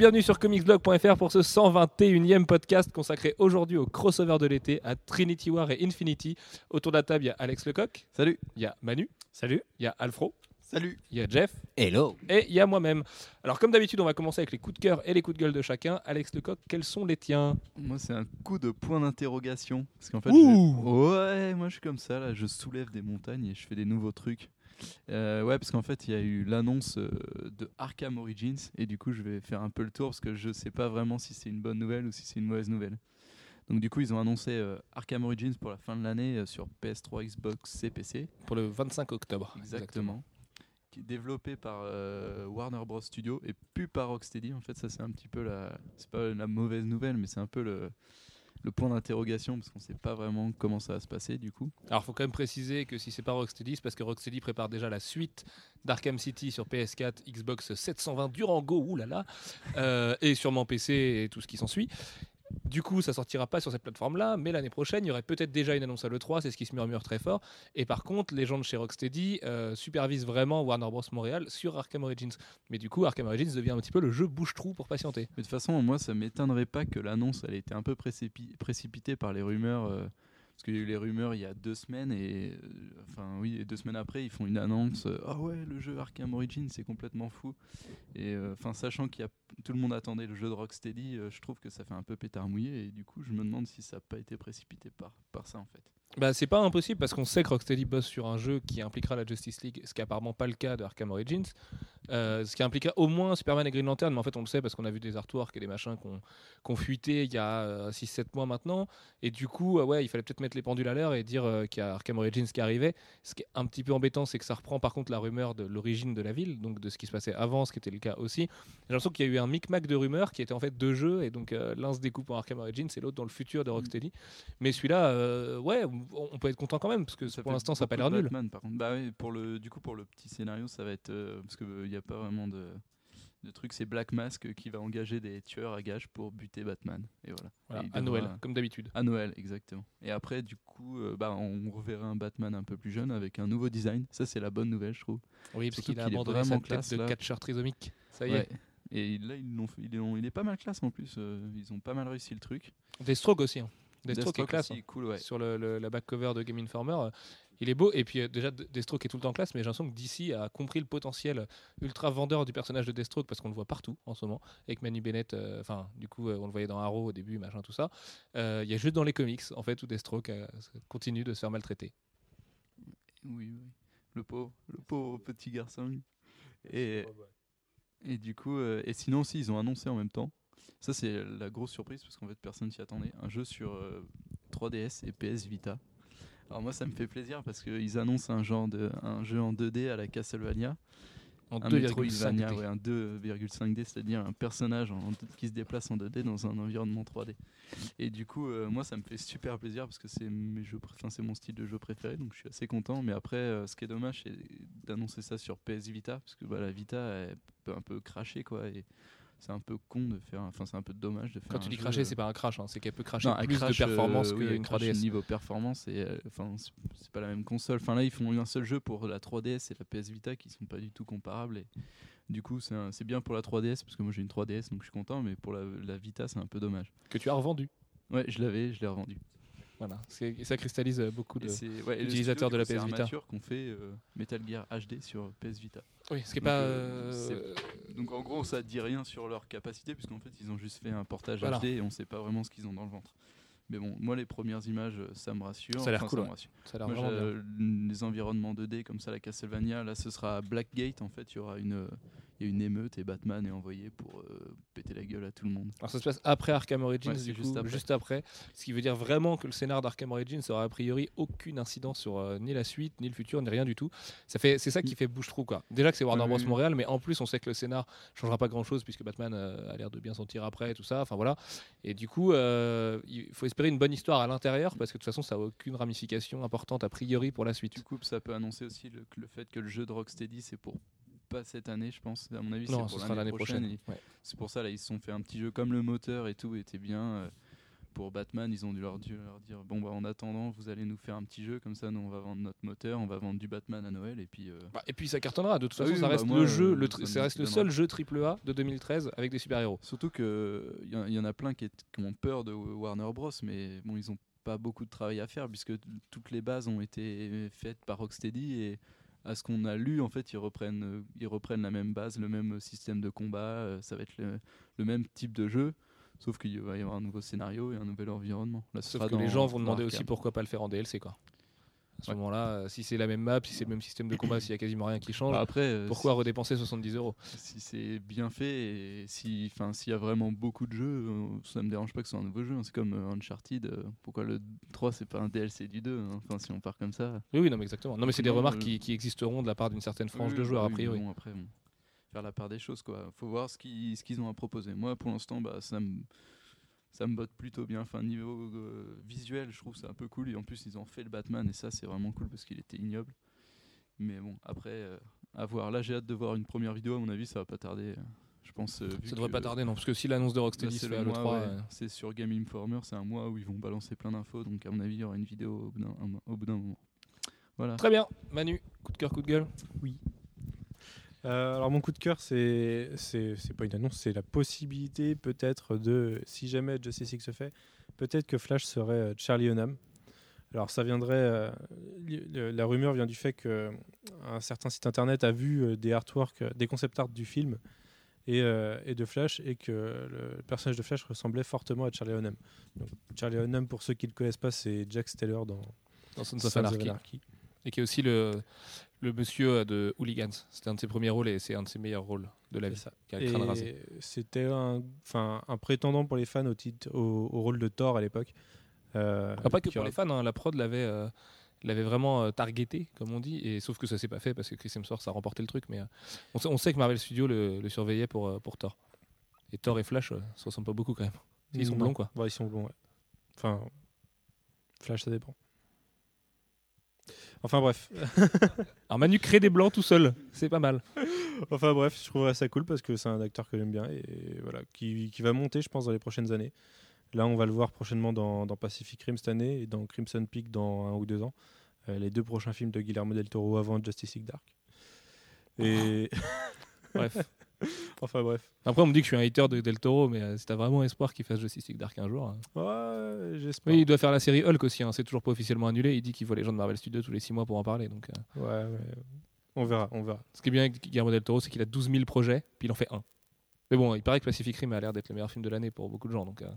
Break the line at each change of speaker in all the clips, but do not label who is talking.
Bienvenue sur comicsblog.fr pour ce 121e podcast consacré aujourd'hui au crossover de l'été à Trinity War et Infinity. Autour de la table, il y a Alex Lecoq,
Salut.
il y a Manu, salut, il y a Alfro,
Salut.
il y a Jeff
Hello
et il y a moi-même. Alors comme d'habitude, on va commencer avec les coups de cœur et les coups de gueule de chacun. Alex Lecoq, quels sont les tiens?
Moi, c'est un coup de point d'interrogation. Parce qu'en fait,
Ouh.
je- ouais, moi, je suis comme ça. Là, je soulève des montagnes et je fais des nouveaux trucs. Euh, ouais, parce qu'en fait, il y a eu l'annonce euh, de Arkham Origins. Et du coup, je vais faire un peu le tour parce que je sais pas vraiment si c'est une bonne nouvelle ou si c'est une mauvaise nouvelle. Donc, du coup, ils ont annoncé euh, Arkham Origins pour la fin de l'année euh, sur PS3, Xbox et PC.
Pour le 25 octobre.
Exactement. Qui est développé par Warner Bros Studio et plus par Rocksteady. En fait, ça c'est un petit peu la, c'est pas la mauvaise nouvelle, mais c'est un peu le, le point d'interrogation parce qu'on sait pas vraiment comment ça va se passer du coup.
Alors, faut quand même préciser que si c'est pas Rocksteady, c'est parce que Rocksteady prépare déjà la suite d'Arkham City sur PS4, Xbox 720 Durango, oulala, euh, et sûrement PC et tout ce qui s'ensuit. Du coup, ça sortira pas sur cette plateforme-là, mais l'année prochaine, il y aurait peut-être déjà une annonce à l'E3, c'est ce qui se murmure très fort. Et par contre, les gens de chez Rocksteady euh, supervisent vraiment Warner Bros. Montréal sur Arkham Origins. Mais du coup, Arkham Origins devient un petit peu le jeu bouche-trou pour patienter.
Mais de toute façon, moi ça m'étonnerait pas que l'annonce ait été un peu précipi- précipitée par les rumeurs. euh, parce qu'il y a eu les rumeurs il y a deux semaines et euh, enfin oui et deux semaines après ils font une annonce euh, ah ouais le jeu Arkham Origins c'est complètement fou. Et euh, enfin sachant qu'il y a tout le monde attendait le jeu de Rocksteady je trouve que ça fait un peu pétard mouillé et du coup je me demande si ça n'a pas été précipité par par ça en fait
Bah, c'est pas impossible parce qu'on sait que Rocksteady bosse sur un jeu qui impliquera la Justice League, ce qui est apparemment pas le cas de Arkham Origins. Euh, ce qui impliquera au moins Superman et Green Lantern, mais en fait on le sait parce qu'on a vu des artworks et des machins qu'on qu'on fuité il y a 6-7 mois maintenant. Et du coup, euh, ouais, il fallait peut-être mettre les pendules à l'heure et dire euh, qu'il y a Arkham Origins qui arrivait. Ce qui est un petit peu embêtant, c'est que ça reprend par contre la rumeur de l'origine de la ville, donc de ce qui se passait avant, ce qui était le cas aussi. J'ai l'impression qu'il y a eu un micmac de rumeurs qui étaient en fait deux jeux, et donc euh, l'un se découpe en Arkham Origins et l'autre dans le futur de Rocksteady. Mais celui-là, euh, ouais, on, peut être content quand même, parce que
Ça
pour l'instant, ça n'a pas l'air nul.
Batman, par contre. Bah oui, pour le, du coup, pour le petit scénario, ça va être. euh, parce qu'il n'y a pas vraiment de, truc. C'est Black Mask qui va engager des tueurs à gages pour buter Batman. Et voilà.
Voilà,
Et il
à Noël, comme d'habitude.
À Noël, exactement. Et après, du coup, euh, bah, on reverra un Batman un peu plus jeune avec un nouveau design. Ça, c'est la bonne nouvelle, je trouve.
Oui, parce qu'il a abandonné sa tête
classe,
de
là.
catcheur trisomique. Ça y
Ouais.
est.
Et là, ils l'ont fait- il est pas mal classe en plus. euh, ils ont pas mal réussi le truc.
Deathstroke aussi. Hein. Deathstroke, est classe.
aussi, cool, ouais.
sur le, le- la back cover de Game Informer. euh, Il est beau et puis euh, déjà Deathstroke est tout le temps classe, mais j'ai l'impression que DC a compris le potentiel ultra vendeur du personnage de Deathstroke parce qu'on le voit partout en ce moment avec Manu Bennett. euh, Enfin, du coup, euh, on le voyait dans Arrow au début, machin, tout ça. Euh, Il y a juste dans les comics en fait où Deathstroke euh, continue de se faire maltraiter.
Oui, oui. Le pauvre, le pauvre petit garçon. Et, et du coup, euh, et sinon aussi, ils ont annoncé en même temps. Ça, c'est la grosse surprise parce qu'en fait, personne s'y attendait. Un jeu sur euh, 3DS et PS Vita. Alors moi, ça me fait plaisir parce qu'ils annoncent un genre de un jeu en 2D à la Castlevania,
En
un
2,5
Metroidvania,
D.
ouais, un 2,5D, c'est-à-dire un personnage en- qui se déplace en 2D dans un environnement 3D. Et du coup, euh, moi, ça me fait super plaisir parce que c'est mon style de jeu préféré, donc je suis assez content. Mais après, euh, ce qui est dommage, c'est d'annoncer ça sur PS Vita parce que bah, la Vita elle peut un peu cracher, quoi. Et c'est un peu con de faire, enfin, c'est un peu dommage de faire.
Quand tu dis cracher,
euh,
c'est pas un crash, hein, c'est qu'elle peut cracher
non,
plus
crache,
de performance
euh, oui, elle
qu'une
crache
3DS.
Niveau performance, et euh, enfin, c'est- pas la même console. Enfin là, ils font un seul jeu pour la 3DS et la PS Vita qui sont pas du tout comparables. Et du coup, c'est bien pour la 3DS parce que moi j'ai une 3DS donc je suis content, mais pour la, la Vita, c'est un peu dommage.
Que tu as revendu.
Ouais, je l'avais, je l'ai revendu.
Voilà, ça cristallise beaucoup
Et
de.
ouais,
de la PS
c'est
Vita.
Qu'on fait euh, Metal Gear HD sur PS Vita.
Oui, ce qui est
Donc,
pas.
euh,
euh,
Donc en gros, ça dit rien sur leur capacité puisqu'en fait, ils ont juste fait un portage
Voilà.
HD et on sait pas vraiment ce qu'ils ont dans le ventre. Mais bon, moi les premières images, ça me rassure.
Ça a l'air
Enfin,
cool,
me
ouais.
rassure.
ça a l'air
Moi,
vraiment bien.
les environnements 2D comme ça, la Castlevania, là ce sera Blackgate en fait, il y aura une, il y a une émeute et Batman est envoyé pour euh, péter la gueule à tout le monde.
Alors ça se passe après Arkham Origins,
Ouais,
du coup,
juste
juste
après.
Ce qui veut dire vraiment que le scénar d'Arkham Origins aura a priori aucune incidence sur euh, ni la suite, ni le futur, ni rien du tout. Ça fait, c'est ça qui fait bouche trou quoi. Déjà que c'est Warner Bros
oui.
Montréal, mais en plus on sait que le scénar changera pas grand chose puisque Batman euh, a l'air de bien s'en tirer après, tout ça. Enfin voilà. Et du coup, il faut espérer une bonne histoire à l'intérieur parce que de toute façon ça a aucune ramification importante a priori pour la suite.
Du coup, ça peut annoncer aussi le fait que le jeu de Rocksteady c'est pour pas cette année, je pense. À mon avis, c'est pour
ce l'année prochaine. Ouais.
C'est pour ça là, ils se sont fait un petit jeu comme le moteur et tout était bien. euh, pour Batman, ils ont dû leur, dû leur dire bon bah en attendant, vous allez nous faire un petit jeu comme ça, nous on va vendre notre moteur, on va vendre du Batman à Noël et puis. euh,
Bah, et puis ça cartonnera. De toute
Ah
façon,
oui,
ça
bah,
reste
moi,
le jeu,
euh,
le
ça
reste le seul jeu AAA de 2013 avec des super-héros.
Surtout que il y, en- y en a plein qui, est- qui ont peur de Warner Bros, mais bon, ils ont pas beaucoup de travail à faire puisque toutes les bases ont été faites par Rocksteady et à ce qu'on a lu, en fait, ils reprennent, euh, ils reprennent la même base, le même système de combat, euh, ça va être le, le même type de jeu, sauf qu'il va y avoir un nouveau scénario et un nouvel environnement. Là,
Sauf que les gens vont demander aussi pourquoi pas le faire en DLC. Quoi. À ce
Ouais.
moment-là, euh, si c'est la même map, si c'est le même système de combat, s'il y a quasiment rien qui change,
Bah, après, euh,
pourquoi redépenser 70 euros?
si c'est bien fait et si s'il y a vraiment beaucoup de jeux euh, ça me dérange pas que ce soit un nouveau jeu hein. c'est comme Uncharted pourquoi le 3 c'est pas un DLC du 2 hein? enfin si on part comme ça
Oui, oui, non, mais exactement. Non, mais c'est des remarques qui, qui existeront de la part d'une certaine frange
Oui,
de joueurs, a
oui,
priori.
bon, après bon, faire la part des choses quoi faut voir ce qu'ils ce qu'ils ont à proposer moi pour l'instant bah ça me ça me botte plutôt bien. Enfin niveau euh, visuel je trouve c'est un peu cool. Et en plus ils ont fait le Batman et ça c'est vraiment cool parce qu'il était ignoble. Mais bon après euh, à voir. Là j'ai hâte de voir une première vidéo. À mon avis ça va pas tarder euh, je pense euh,
Ça devrait
que-
pas tarder, non, parce que si l'annonce de Rocksteady
c'est le
à
mois,
l'E3,
ouais.
euh,
C'est sur Game Informer, c'est un mois où ils vont balancer plein d'infos, donc à mon avis, il y aura une vidéo au bout d'un- un- au bout d'un moment. Voilà.
Très bien, Manu, coup de cœur, coup de gueule?
Euh, alors mon coup de cœur, c'est c'est c'est pas une annonce, c'est la possibilité peut-être de, si jamais Justice League se fait, peut-être que Flash serait euh, Charlie Hunnam. Alors ça viendrait, euh, le- la rumeur vient du fait que un certain site internet a vu des artworks, des concept art du film et, euh, et de Flash et que le personnage de Flash ressemblait fortement à Charlie Hunnam. Donc, Charlie Hunnam, pour ceux qui le connaissent pas, c'est Jack Steller dans
Dans Sons of. Anarchy. Et qui est aussi le, le monsieur euh, de Hooligans. C'était un de ses premiers rôles et c'est un de ses meilleurs rôles de la vie.
c'était un, un prétendant pour les fans au, titre, au, au rôle de Thor à l'époque. Euh,
Ah, pas que pour les fans, hein, la prod l'avait euh, l'avait vraiment euh, targeté, comme on dit, et sauf que ça s'est pas fait parce que Chris Hemsworth a remporté le truc, mais on, sait, on sait que Marvel Studios le, le surveillait pour, pour Thor. Et Thor et Flash se ressemblent pas beaucoup quand même. Ils sont blonds, quoi.
Ouais, ils sont blonds, ouais. Enfin, Flash, ça dépend. Enfin bref.
Alors Manu crée des blancs tout seul, c'est pas mal.
enfin bref, je trouverais ça cool parce que c'est un acteur que j'aime bien et voilà, qui, qui va monter, je pense, dans les prochaines années. Là, on va le voir prochainement dans, dans Pacific Rim cette année et dans Crimson Peak dans un ou deux ans. Euh, les deux prochains films de Guillermo del Toro avant Justice League Dark. Et
Bref.
enfin bref.
Après, on me dit que je suis un hater de Del Toro, mais euh, si t'as vraiment espoir qu'il fasse Justice League Dark un jour. hein.
Ouais, j'espère.
Oui, il doit faire la série Hulk aussi, hein, c'est toujours pas officiellement annulé. Il dit qu'il voit les gens de Marvel Studios tous les 6 mois pour en parler. Donc, euh,
Ouais, ouais. On verra, on verra.
Ce qui est bien avec Guillermo del Toro, c'est qu'il a 12 000 projets, puis il en fait un. Mais bon, il paraît que Pacific Rim a l'air d'être le meilleur film de l'année pour beaucoup de gens. Donc, euh,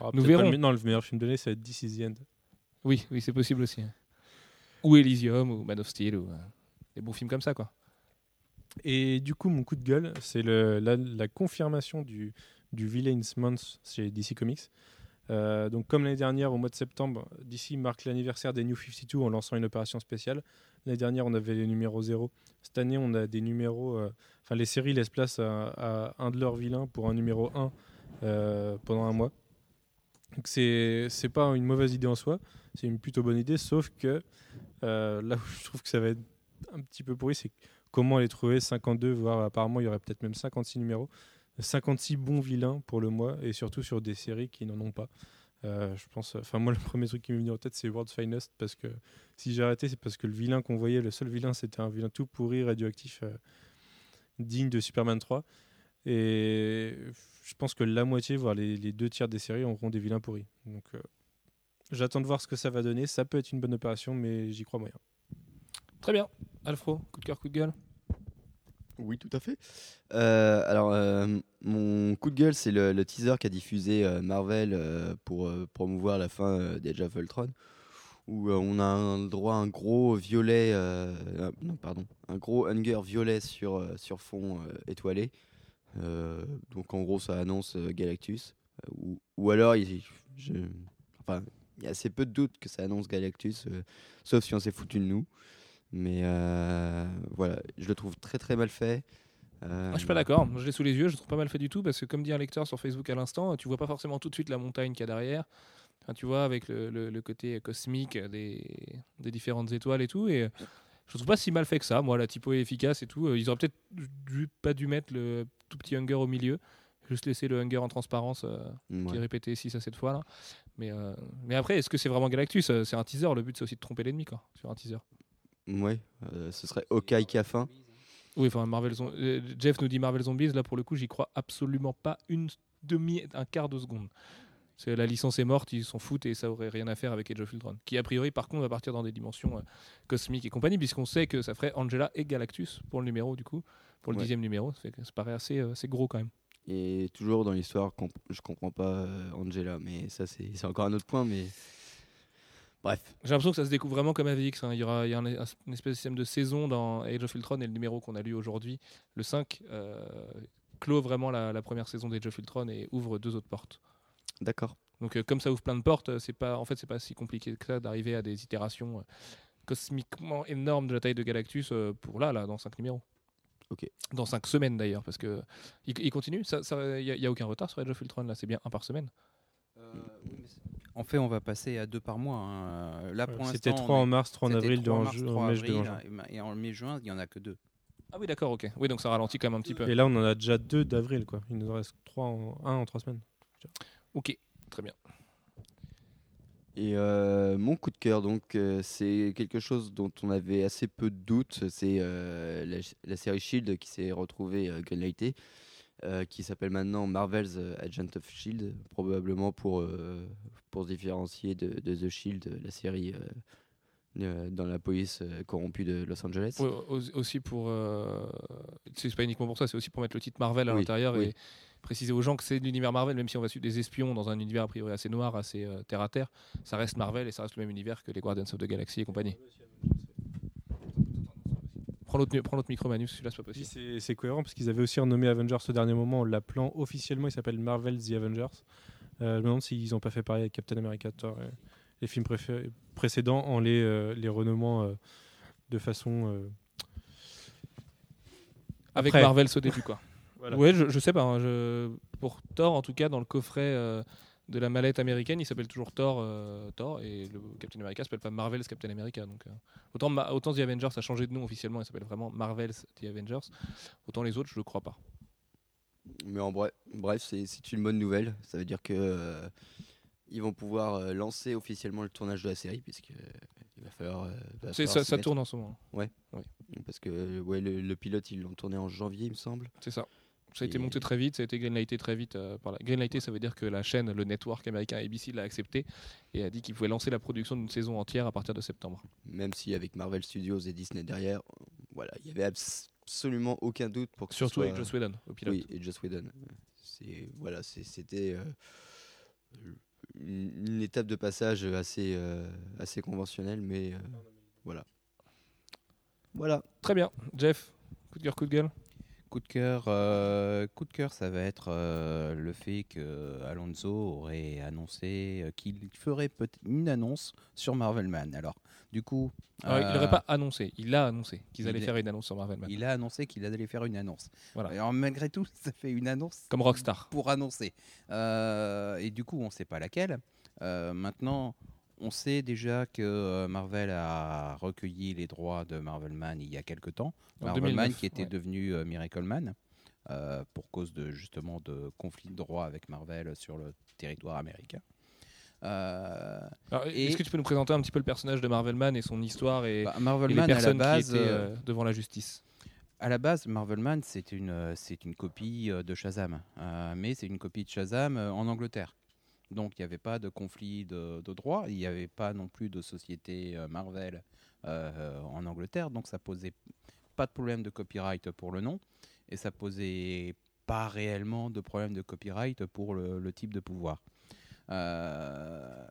Ah,
Nous verrons.
le- non, le meilleur film de l'année, ça va être This is the End.
oui, oui, c'est possible aussi. hein. Ou Elysium, ou Man of Steel, ou des bons films comme ça, quoi.
Et du coup, mon coup de gueule, c'est la, confirmation du, Villains Month chez DC Comics. Euh, donc, comme l'année dernière, au mois de septembre, DC marque l'anniversaire des New 52 en lançant une opération spéciale. L'année dernière, on avait les numéros 0. Cette année, on a des numéros. euh, Enfin, les séries laissent place à, un de leurs vilains pour un numéro 1 euh, pendant un mois. Donc, c'est pas une mauvaise idée en soi. C'est une plutôt bonne idée, sauf que là où je trouve que ça va être un petit peu pourri, c'est comment les trouver 52, voire apparemment il y aurait peut-être même 56 numéros. 56 bons vilains pour le mois et surtout sur des séries qui n'en ont pas. Euh, je pense, enfin moi le premier truc qui m'est venu en tête c'est World's Finest parce que si j'ai arrêté c'est parce que le vilain qu'on voyait, le seul vilain c'était un vilain tout pourri radioactif euh, digne de Superman 3 et je pense que la moitié voire les, deux tiers des séries auront des vilains pourris. Donc euh, j'attends de voir ce que ça va donner. Ça peut être une bonne opération mais j'y crois moyen.
Très bien. Alfro, coup de cœur, coup de gueule.
Oui, tout à fait. Euh, alors, euh, mon coup de gueule, c'est le, teaser qu'a diffusé euh, Marvel pour promouvoir la fin d'Age of Ultron, où on a un droit à un gros violet, non pardon, un gros hunger violet sur sur fond étoilé. Donc en gros, ça annonce Galactus, ou, alors, il, il y a assez peu de doutes que ça annonce Galactus, sauf si on s'est foutu de nous. Mais euh, voilà, je le trouve très très mal fait. Euh,
Ah, je suis pas d'accord. Je l'ai sous les yeux. Je le trouve pas mal fait du tout parce que, comme dit un lecteur sur Facebook à l'instant, tu vois pas forcément tout de suite la montagne qu'il y a derrière. Enfin, tu vois, avec le, le- le côté cosmique des, des différentes étoiles et tout. Et euh, je trouve pas si mal fait que ça. Moi, la typo est efficace et tout. Euh, Ils auraient peut-être dû, pas dû mettre le tout petit hunger au milieu. Juste laisser le Hunger en transparence euh,
Ouais.
qui est répété 6 à 7 fois là. Mais, euh, mais après, est-ce que c'est vraiment Galactus? C'est un teaser, le but c'est aussi de tromper l'ennemi quoi, sur un teaser.
Ouais, euh, ce serait Hawkeye qui a faim.
Oui, enfin Marvel Zom- euh, Jeff nous dit Marvel Zombies, là pour le coup j'y crois absolument pas une demi, un quart de seconde. La licence est morte, ils s'en foutent et ça aurait rien à faire avec Age of Ultron. Qui a priori par contre va partir dans des dimensions euh, cosmiques et compagnie, puisqu'on sait que ça ferait Angela et Galactus pour le numéro du coup, pour le
Ouais.
dixième numéro. Ça, fait que ça paraît assez, euh, assez gros quand même.
Et toujours dans l'histoire, comp- je comprends pas euh, Angela, mais ça c'est c'est encore un autre point. Mais bref,
J'ai l'impression que ça se découvre vraiment comme AVX. hein. Il y aura il y a un, un- une espèce de système de saison dans Age of Ultron et le numéro qu'on a lu aujourd'hui, le 5, euh, clôt vraiment la, la première saison d'Age of Ultron et ouvre deux autres portes.
d'accord.
Donc euh, comme ça ouvre plein de portes, euh, c'est pas en fait c'est pas si compliqué que ça d'arriver à des itérations euh, cosmiquement énormes de la taille de Galactus euh, pour là là dans 5 numéros.
Ok.
Dans 5 semaines d'ailleurs parce que il, il continue, ça il y, a- y a aucun retard sur Age of Ultron là, c'est bien un par semaine.
En fait, on va passer à deux par mois. hein. Là, pour
Ouais,
l'instant,
C'était
on
3
est-
en mars, 3 en avril, 2
3
en,
mars,
ju-
3
en mai, 2 en
avril,
juin.
et en mai-juin, il n'y en a que deux.
Ah oui d'accord, OK. Oui, donc ça ralentit quand même un petit peu.
Et là, on en a déjà 2 d'avril, quoi. Il nous en reste 3 en 1 en 3 semaines.
OK, très bien.
Et euh, mon coup de cœur, donc, euh, c'est quelque chose dont on avait assez peu de doutes. C'est euh, la, la série Shield qui s'est retrouvée euh, greenlightée, euh, qui s'appelle maintenant Marvel's euh, Agent of Shield, probablement pour, euh, pour se différencier de, de The Shield, la série euh, euh, dans la police euh, corrompue de Los Angeles.
Ouais, aussi pour. euh, c'est pas uniquement pour ça, c'est aussi pour mettre le titre Marvel à
Oui,
l'intérieur
oui.
et préciser aux gens que c'est l'univers Marvel, même si on va suivre des espions dans un univers a priori assez noir, assez euh, terre à terre. Ça reste Marvel et ça reste le même univers que les Guardians of the Galaxy et compagnie. Prends l'autre mi- prends l'autre micro, Manus, celui-là c'est pas
Si,
possible.
c'est c'est cohérent parce qu'ils avaient aussi renommé Avengers au dernier moment en l'appelant officiellement, il s'appelle Marvel The Avengers. Euh, je me demande s'ils n'ont pas fait pareil avec Captain America, Thor, et les films précédents en les, euh, les renommant euh, de façon. euh,
Avec. Marvel au début, quoi.
Voilà.
Ouais, je, je sais pas. hein, je... Pour Thor, en tout cas, dans le coffret de la mallette américaine, il s'appelle toujours Thor, euh, Thor, et le Captain America s'appelle pas Marvel's Captain America. Donc, euh, autant, Ma- autant The Avengers a changé de nom officiellement, il s'appelle vraiment Marvel's The Avengers. Autant les autres, je ne crois pas.
Mais en bref, bref c'est une bonne nouvelle. Ça veut dire que euh, ils vont pouvoir lancer officiellement le tournage de la série, puisque il va falloir. va
C'est-
falloir
ça, tourne en ce moment.
Parce que ouais, le, le pilote, ils l'ont tourné en janvier, il me semble.
C'est ça. Ça a été monté très vite, ça a été greenlighté très vite. euh, par la... Greenlighté, ça veut dire que la chaîne, le network américain ABC l'a accepté et a dit qu'il pouvait lancer la production d'une saison entière à partir de septembre.
Même si avec Marvel Studios et Disney derrière, voilà, il y avait abs- absolument aucun doute pour que ce
Surtout
soit-
avec Joss Whedon au pilote.
Oui, et Joss Whedon. C'est voilà, c'était euh, une, une étape de passage assez euh, assez conventionnelle, mais voilà. Voilà.
Très bien. Jeff, coup de cœur, coup de gueule?
Coup de cœur, euh, coup de cœur, ça va être euh, le fait que Alonso aurait annoncé euh, qu'il ferait une annonce sur Marvelman. Alors, du coup,
Alors, Il
euh,
n'aurait pas annoncé, il a annoncé qu'ils
il
allaient faire une annonce sur Marvel Man.
il a annoncé qu'il allait faire une annonce.
Voilà.
Alors, malgré tout, ça fait une annonce
Comme Rockstar.
pour annoncer. Et du coup, on ne sait pas laquelle. Maintenant, on sait déjà que euh, Marvel a recueilli les droits de Marvelman il y a quelque temps.
En
Marvelman
2009,
qui était
ouais.
devenu euh, Miracleman euh, pour cause de justement de conflit de droits avec Marvel sur le territoire américain. Euh,
Est-ce que tu peux nous présenter un petit peu le personnage de Marvel Man et son histoire et,
bah,
et les
Marvelman à la
personnes
base,
qui étaient
euh,
devant la justice?
À la base, Marvelman, c'est une, c'est une copie de Shazam. Mais c'est une copie de Shazam en Angleterre. Donc il n'y avait pas de conflit de, de droit, il n'y avait pas non plus de société euh, Marvel euh, en Angleterre, donc ça posait pas de problème de copyright pour le nom, et ça posait pas réellement de problème de copyright pour le, type de pouvoir. Euh,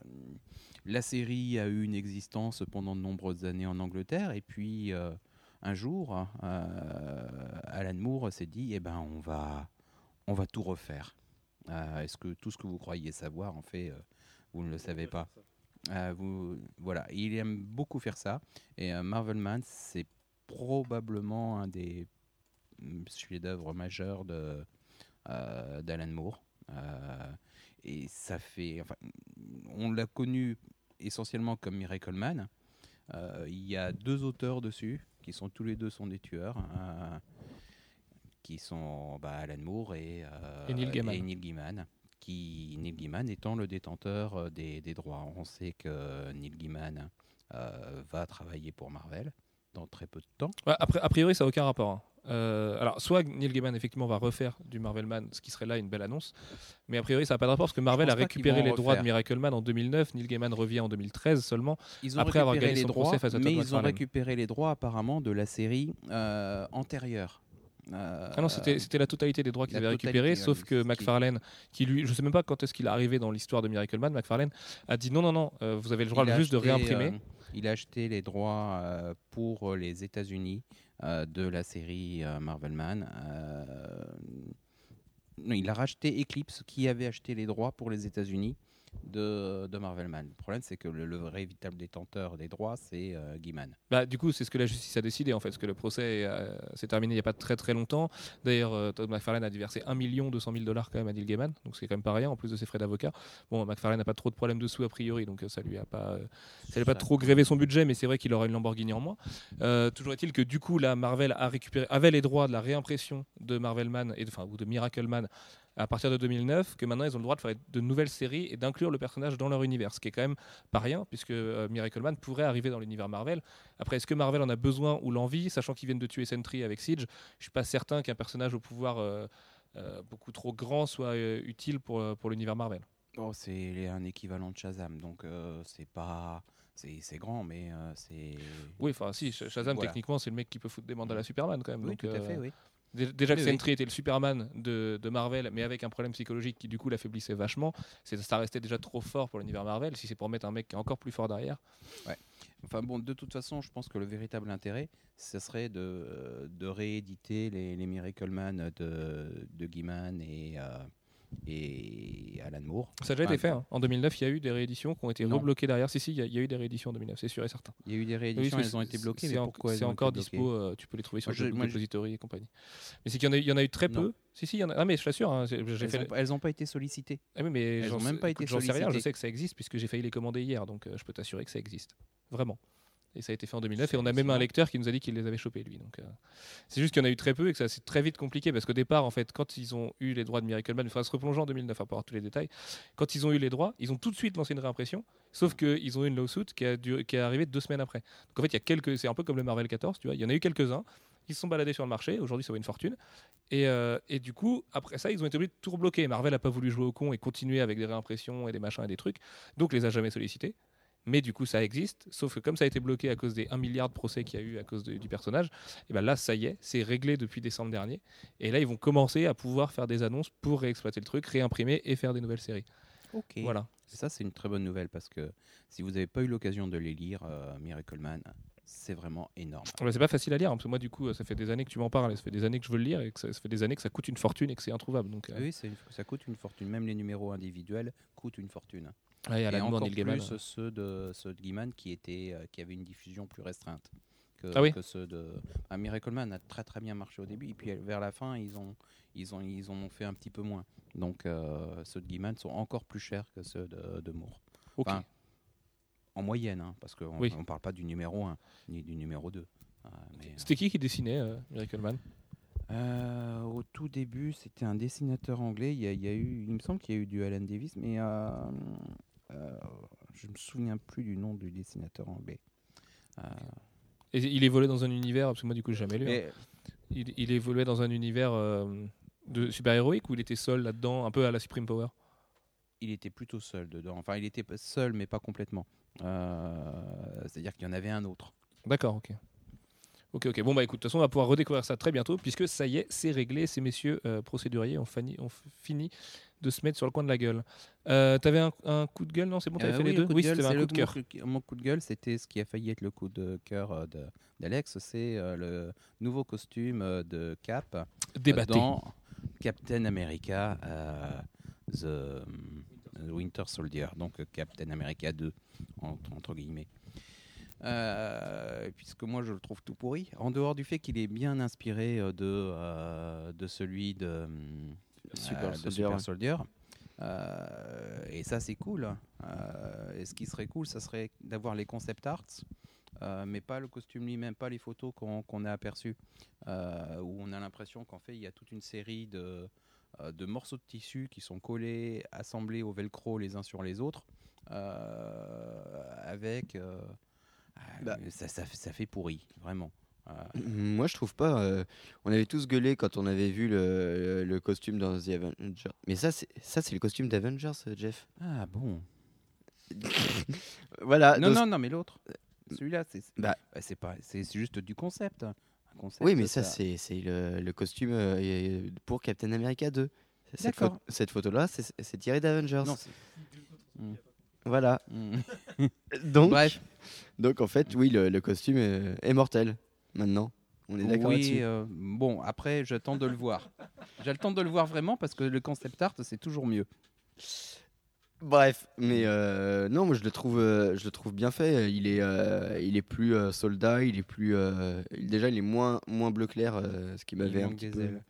la série a eu une existence pendant de nombreuses années en Angleterre, et puis un jour, Alan Moore s'est dit, eh ben, on va, on va tout refaire. Euh, Est-ce que tout ce que vous croyez savoir, en fait, euh, vous ne le savez pas Euh, vous, Voilà, il aime beaucoup faire ça. Et euh, Marvelman, c'est probablement un des mm, chefs-d'œuvre majeurs euh, d'Alan Moore. Et ça fait. Enfin, on l'a connu essentiellement comme Miracle Man. Il y a deux auteurs dessus, qui sont tous les deux sont des tueurs, qui sont bah, Alan Moore et, euh,
Et Neil Gaiman.
Neil Gaiman, qui, Neil Gaiman étant le détenteur euh, des, des droits. On sait que Neil Gaiman euh, va travailler pour Marvel dans très peu de temps.
Ouais, après, a priori, ça n'a aucun rapport. hein. Euh, alors, soit Neil Gaiman effectivement va refaire du Marvel Man, ce qui serait là une belle annonce, mais a priori ça n'a pas de rapport parce que Marvel a récupéré les droits de. Miracle Man en 2009, Neil Gaiman revient en 2013 seulement.
Ils ont
Après avoir gagné
les
son
droits,
procès face à
mais ils ont récupéré les droits apparemment de la série euh, antérieure. Euh,
Ah non, c'était la totalité des droits qu'ils avaient
totalité,
récupérés, sauf que McFarlane, qui lui, je sais même pas quand est-ce qu'il est arrivé dans l'histoire de Miracle Man, McFarlane a dit non, non, non, euh, vous avez le droit
Il
juste de réimprimer.
euh, il a acheté les droits pour les États-Unis de la série Marvel Man. non, il a racheté Eclipse qui avait acheté les droits pour les États-Unis de, de Marvel Man. Le problème, c'est que le, le vrai véritable détenteur des droits, c'est euh, Gaiman.
Bah, du coup, c'est ce que la justice a décidé en fait, parce que le procès euh, s'est terminé il n'y a pas très très longtemps. D'ailleurs, euh, Todd McFarlane a dû verser 1 million 200 000 dollars quand même à Neil Gaiman, donc c'est quand même pas rien en plus de ses frais d'avocat. Bon, McFarlane n'a pas trop de problèmes de sous a priori, donc euh, ça lui a pas, ça lui a pas
Ça-
trop grévé son budget, mais c'est vrai qu'il aura une Lamborghini en moins. Toujours est-il que du coup, là, Marvel a récupéré, avait les droits de la réimpression de Marvel Man et de, enfin, ou de Miracle Man à partir de 2009, que maintenant ils ont le droit de faire de nouvelles séries et d'inclure le personnage dans leur univers, ce qui est quand même pas rien, puisque euh, Miracle Man pourrait arriver dans l'univers Marvel. Après, est-ce que Marvel en a besoin ou l'envie, sachant qu'ils viennent de tuer Sentry avec Siege? Je suis pas certain qu'un personnage au pouvoir euh, euh, beaucoup trop grand soit euh, utile pour, pour l'univers Marvel.
Oh, c'est un équivalent de Shazam, donc c'est pas. C'est grand, mais euh, c'est.
Oui, enfin, si, Sh- Shazam,
Voilà.
techniquement, c'est le mec qui peut foutre des mandales à Superman quand même.
Oui,
donc,
tout à
euh,
fait, oui.
Dé- Déjà que
Oui, oui.
Sentry était le Superman de, de Marvel, mais avec un problème psychologique qui du coup l'affaiblissait vachement, ça restait déjà trop fort pour l'univers Marvel. Si c'est pour mettre un mec qui est encore plus fort derrière,
Enfin bon, de toute façon, je pense que le véritable intérêt, ce serait de, de rééditer les, les Miracle Man de, de Gaiman et, euh, et Alan Moore.
ça a déjà été fait. hein. En 2009, il y a eu des rééditions qui ont été
Non.
rebloquées derrière. Si, si, il y, a- il y a eu des rééditions en 2009, c'est sûr et certain.
Il y a eu des
Oui,
rééditions,
parce
elles ont été bloquées,
c'est en- encore dispo, euh, tu peux les trouver sur le Depository et compagnie. Mais c'est qu'il y, en a eu- il y en a eu très
Non.
peu. Si, si, il y en a. Ah, mais je t'assure, hein,
Elles n'ont pas, été sollicitées.
Ah oui, mais
Elles
j'en
ont
sais-
même pas
écoute,
été
J'en sais rien, je
sollicitées.
sais que ça existe puisque j'ai failli les commander hier, donc euh, je peux t'assurer que ça existe. Vraiment. Et ça a été fait en 2009 et on a même un lecteur qui nous a dit qu'il les avait chopés lui. Donc euh, c'est juste qu'il y en a eu très peu et que ça s'est très vite compliqué parce qu'au départ en fait quand ils ont eu les droits de Miracle Man, il faudra se replonger en 2009 hein, pour avoir tous les détails. Quand ils ont eu les droits, ils ont tout de suite lancé une réimpression, sauf qu'ils ont eu une lawsuit qui, a qui est arrivée deux semaines après. Donc en fait il y a quelques, c'est un peu comme le Marvel 14, tu vois, il y en a eu quelques-uns. Ils se sont baladés sur le marché, aujourd'hui ça vaut une fortune. Et, euh, et du coup, après ça, ils ont été obligés de tout rebloquer. Marvel n'a pas voulu jouer au con et continuer avec des réimpressions et des machins et des trucs. Donc, les a jamais sollicités. Mais du coup, ça existe. Sauf que comme ça a été bloqué à cause des 1 milliard de procès qu'il y a eu à cause de- du personnage, et ben là, ça y est, c'est réglé depuis décembre dernier. Et là, ils vont commencer à pouvoir faire des annonces pour réexploiter le truc, réimprimer et faire des nouvelles séries.
Ok.
Voilà.
Ça, c'est une très bonne nouvelle parce que si vous n'avez pas eu l'occasion de les lire, euh, Miracle Man, c'est vraiment énorme.
Bah, c'est pas facile à lire, hein, parce que moi, du coup, ça fait des années que tu m'en parles, et ça fait des années que je veux le lire, et que ça, ça fait des années que ça coûte une fortune et que c'est introuvable. Donc, euh,
Oui, ça coûte une fortune. Même les numéros individuels coûtent une fortune.
Ouais,
Et
Moore,
encore
Gaiman,
plus ceux de, ceux de Gaiman qui, étaient, euh, qui avaient une diffusion plus restreinte que,
Ah oui
que ceux de... Ah, Miracle Man a très très bien marché au début, et puis euh, vers la fin, ils ont, ils ont, ils ont fait un petit peu moins. Donc euh, ceux de Gaiman sont encore plus chers que ceux de, de Moore.
Ok.
Enfin, en moyenne, hein, parce qu'on
Oui.
ne parle pas du numéro 1 ni du numéro 2. euh, mais,
C'était qui qui dessinait euh, Miracle Man?
Euh, au tout début, c'était un dessinateur anglais. Il y a, il y a eu, il me semble qu'il y a eu du Alan Davis, mais euh, je me souviens plus du nom du dessinateur anglais. Euh,
Et il évoluait dans un univers, parce que moi, du coup, j'ai jamais lu. hein.
mais
il, il évoluait dans un univers euh, de super-héroïque où il était seul là-dedans, un peu à la Supreme Power?
il était plutôt seul dedans. Enfin, il était seul, mais pas complètement. Euh, C'est-à-dire qu'il y en avait un autre.
D'accord, ok. Ok, ok. Bon, bah écoute, de toute façon, on va pouvoir redécouvrir ça très bientôt, puisque ça y est, c'est réglé. Ces messieurs euh, procéduriers ont, fini, ont fini de se mettre sur le coin de la gueule. Euh, T'avais un, un coup de gueule, non C'est bon, t'avais
Euh,
fait les deux Oui, c'était un coup de cœur.
Mon, coup- mon coup de gueule, c'était ce qui a failli être le coup de cœur d'Alex. C'est le nouveau costume de Cap.
Débattez.
dans Captain America the, Winter Soldier, donc Captain America 2 entre, entre guillemets. Euh, puisque moi je le trouve tout pourri, en dehors du fait qu'il est bien inspiré euh, de, euh, de celui de
Super
de
Soldier,
Super
ouais.
Soldier. Et ça c'est cool. Et ce qui serait cool, ça serait d'avoir les concept arts mais pas le costume lui-même, pas les photos qu'on qu'on a aperçues, où on a l'impression qu'en fait il y a toute une série de, de morceaux de tissu qui sont collés, assemblés au velcro les uns sur les autres, avec. Euh,
Bah.
ça, ça, ça fait pourri, vraiment. Euh,
Moi, je trouve pas. euh, on avait tous gueulé quand on avait vu le, le costume dans The Avengers. Mais ça, c'est ça, c'est le costume d'Avengers, euh, Jeff.
ah bon
Voilà.
Non, non, non, mais l'autre. Celui-là, c'est
Bah.
c'est pas, c'est juste du concept. Un concept,
Oui, mais ça, c'est c'est le, le costume euh, pour Captain America 2. Cette, cette photo-là, c'est c'est tiré d'Avengers. Voilà. Donc,
Bref,
donc, en fait, oui, le, le costume est, est mortel. Maintenant, on est d'accord
oui.
là-dessus.
euh, bon, après, j'attends de le voir. J'attends de le voir vraiment parce que le concept art, c'est toujours mieux.
Bref, mais euh, non, moi je le trouve, euh, je le trouve bien fait. Il est, euh, il est plus euh, soldat, il est plus, euh, il- déjà il est moins, moins bleu clair, euh, ce qui m'avait un
manque
petit
des
peu.
ailes.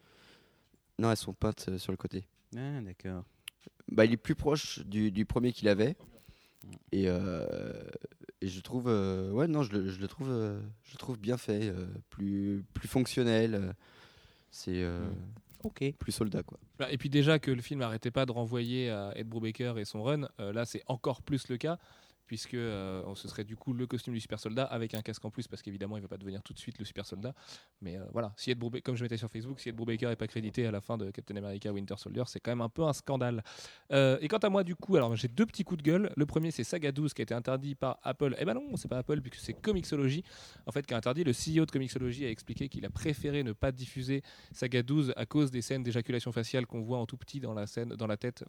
Non, elles sont peintes euh, sur le côté.
Ah, d'accord.
Bah, il est plus proche du, du premier qu'il avait, et, euh, et je trouve, euh, ouais, non, je le, je le trouve, euh, je le trouve bien fait, euh, plus, plus fonctionnel. c'est euh,
Ok.
plus soldat quoi.
Bah, Et puis déjà que le film n'arrêtait pas de renvoyer à Ed Brubaker et son run, euh, là c'est encore plus le cas, puisque euh, ce serait du coup le costume du super soldat avec un casque en plus, parce qu'évidemment il ne va pas devenir tout de suite le super soldat. Mais euh, voilà, si Ed Brubaker, comme je mettais sur Facebook, si Ed Brubaker n'est pas crédité à la fin de Captain America Winter Soldier, c'est quand même un peu un scandale. Euh, et quant à moi du coup, alors j'ai deux petits coups de gueule. Le premier c'est Saga 12 qui a été interdit par Apple. Eh ben non, c'est pas Apple puisque c'est Comixology en fait qui a interdit. Le CEO de Comixology a expliqué qu'il a préféré ne pas diffuser Saga 12 à cause des scènes d'éjaculation faciale qu'on voit en tout petit dans la scène, dans la tête,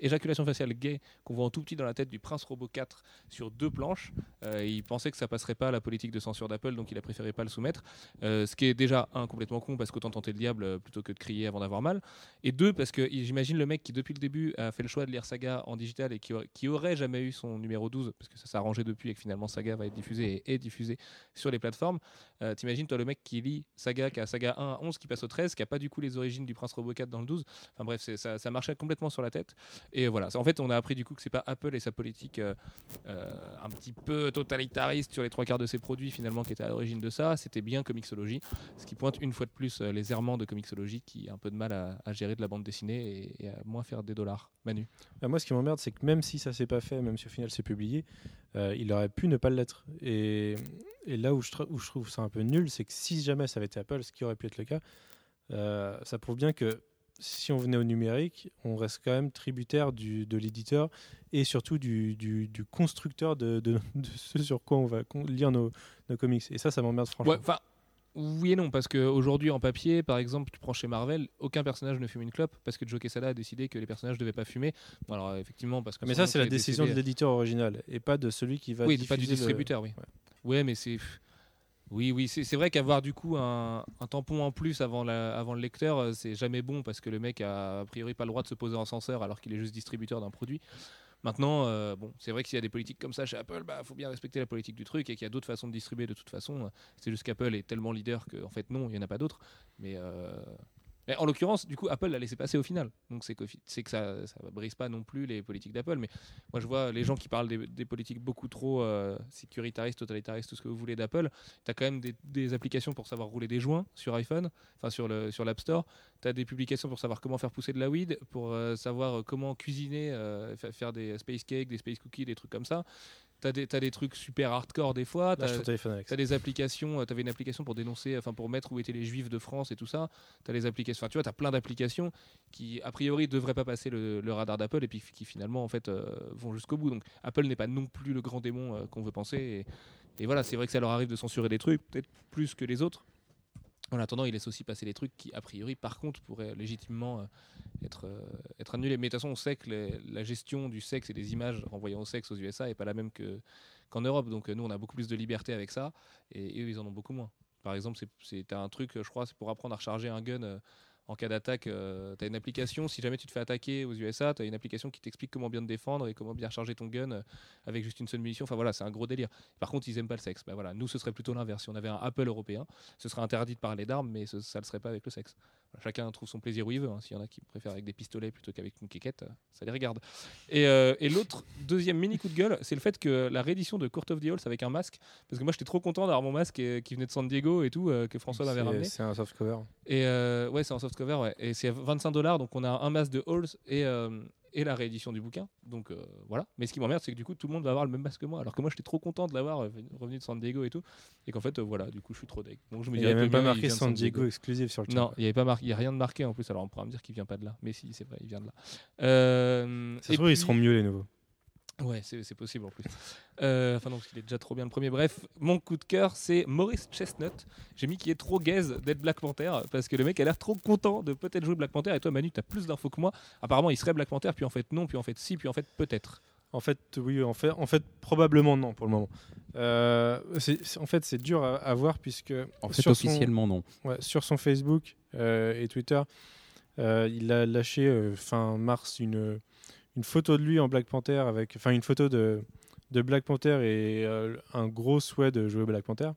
éjaculation faciale gay qu'on voit en tout petit dans la tête du Prince Robot 4 sur deux planches. Euh, il pensait que ça passerait pas à la politique de censure d'Apple, donc il a préféré pas le soumettre. Euh, ce qui est déjà un complètement con parce qu'autant tenter le diable euh, plutôt que de crier avant d'avoir mal. Et deux parce que j'imagine le mec qui depuis le début a fait le choix de lire Saga en digital et qui, qui aurait jamais eu son numéro 12 parce que ça s'est arrangé depuis et que finalement Saga va être diffusé et est diffusé sur les plateformes. Euh, T'imagines toi le mec qui lit Saga, qui a Saga 1 à 11, qui passe au 13, qui a pas du coup les origines du Prince Robot 4 dans le 12. Enfin bref, ça marchait complètement sur la tête. Et voilà, en fait on a appris du coup que c'est pas Apple et sa politique euh, euh, un petit peu totalitariste sur les trois quarts de ses produits finalement qui était à l'origine de ça, c'était bien Comixology, ce qui pointe une fois de plus euh, les errements de Comixology qui a un peu de mal à, gérer de la bande dessinée et, à moins faire des dollars. Manu.
Bah, moi, ce qui m'emmerde, c'est que même si ça s'est pas fait, même si au final c'est publié, il aurait pu ne pas l'être. Et, là où je, trouve ça un peu nul, c'est que si jamais ça avait été Apple, ce qui aurait pu être le cas, ça prouve bien que si on venait au numérique, on reste quand même tributaire du, de l'éditeur et surtout du, du- du constructeur de, de- de ce sur quoi on va lire nos, nos comics. Et ça, ça m'emmerde franchement.
Ouais, oui et non, parce qu'aujourd'hui en papier, par exemple, tu prends chez Marvel, aucun personnage ne fume une clope parce que Joe Quesada a décidé que les personnages ne devaient pas fumer. Bon, alors effectivement, parce que
Mais ça, c'est la décision de l'éditeur original et pas de celui qui va
oui, pas du
le-
distributeur, oui. Ouais, mais c'est. Oui, oui, c'est vrai qu'avoir du coup un, tampon en plus avant, le lecteur, euh, c'est jamais bon parce que le mec a a priori pas le droit de se poser en censeur alors qu'il est juste distributeur d'un produit. Maintenant, euh, bon, c'est vrai que s'il y a des politiques comme ça chez Apple, bah faut bien respecter la politique du truc et qu'il y a d'autres façons de distribuer de toute façon. C'est juste qu'Apple est tellement leader que en fait non, il y en a pas d'autres. Mais euh, en l'occurrence, du coup, Apple l'a laissé passer au final. Donc c'est que, ça, ça brise pas non plus les politiques d'Apple. Mais moi, je vois les gens qui parlent des, politiques beaucoup trop euh, sécuritaristes, totalitaristes, tout ce que vous voulez d'Apple. Tu as quand même des, applications pour savoir rouler des joints sur iPhone, enfin sur le sur l'App Store. Tu as des publications pour savoir comment faire pousser de la weed, pour euh, savoir comment cuisiner, euh, fa- faire des space cakes, des space cookies, des trucs comme ça. Tu as, as, des trucs super hardcore des fois. T'as- T'as des applications, tu avais une application pour dénoncer, enfin pour mettre où étaient les juifs de France et tout ça. T'as les applications, enfin tu vois, t'as plein d'applications qui a priori devraient pas passer le, le radar d'Apple et puis qui finalement en fait euh, vont jusqu'au bout. Donc Apple n'est pas non plus le grand démon euh, qu'on veut penser. Et, et voilà, c'est vrai que ça leur arrive de censurer des trucs, peut-être plus que les autres. En attendant, ils laissent aussi passer des trucs qui, a priori, par contre, pourraient légitimement euh, être, euh, être annulés. Mais de toute façon, on sait que la gestion du sexe et des images renvoyant au sexe aux USA n'est pas la même que- qu'en Europe. Donc euh, nous, on a beaucoup plus de liberté avec ça, et, eux, ils en ont beaucoup moins. Par exemple, c'est- c'est un truc, je crois, c'est pour apprendre à recharger un gun. Euh, en cas d'attaque, tu as une application, si jamais tu te fais attaquer aux USA, tu as une application qui t'explique comment bien te défendre et comment bien recharger ton gun euh, avec juste une seule munition. Enfin voilà, c'est un gros délire. Par contre, ils aiment pas le sexe. Bah, voilà, nous, ce serait plutôt l'inverse. Si on avait un Apple européen, ce serait interdit de parler d'armes, mais ce- ça ne le serait pas avec le sexe. Chacun trouve son plaisir où il veut. hein. S'il y en a qui préfèrent avec des pistolets plutôt qu'avec une quéquette, euh, ça les regarde. Et, euh, et l'autre deuxième mini coup de gueule, c'est le fait que la réédition de Court of the Halls avec un masque, parce que moi j'étais trop content d'avoir mon masque qui venait de San Diego et tout, euh, que François m'avait ramené.
C'est un soft cover.
Et euh, ouais, c'est en soft cover, ouais. Et c'est 25 dollars, donc on a un masque de Halls et, et la réédition du bouquin. Donc euh, voilà. Mais ce qui m'emmerde, c'est que du coup, tout le monde va avoir le même masque que moi. Alors que moi, j'étais trop content de l'avoir euh, revenu de San Diego et tout. Et qu'en fait, euh, voilà, du coup, je suis trop deg. Donc je me
Il
dis,
n'y a même pas
il
marqué San Diego exclusif sur le
Non, il n'y avait pas marqué, il y a rien de marqué en plus. Alors on pourra me dire qu'il vient pas de là. Mais si, c'est vrai, il vient de là.
Ça se trouve, ils seront mieux les nouveaux.
Ouais, c'est possible en plus. Euh, Enfin, non, parce qu'il est déjà trop bien le premier. Bref, mon coup de cœur, c'est Maurice Chestnut. J'ai mis qu'il est trop gaze d'être Black Panther parce que le mec a l'air trop content de peut-être jouer Black Panther. Et toi, Manu, tu as plus d'infos que moi. Apparemment, il serait Black Panther, puis en fait, non, puis en fait, si, puis en fait, peut-être.
En fait, oui, en fait, en fait, probablement non pour le moment. Euh, en fait, c'est dur à, à voir puisque
En fait,
sur son-
officiellement, non.
Ouais, sur son Facebook euh, et Twitter, euh, il a lâché euh, fin mars une, une photo de lui en Black Panther avec, enfin une photo de, de Black Panther et euh, un gros souhait de jouer Black Panther.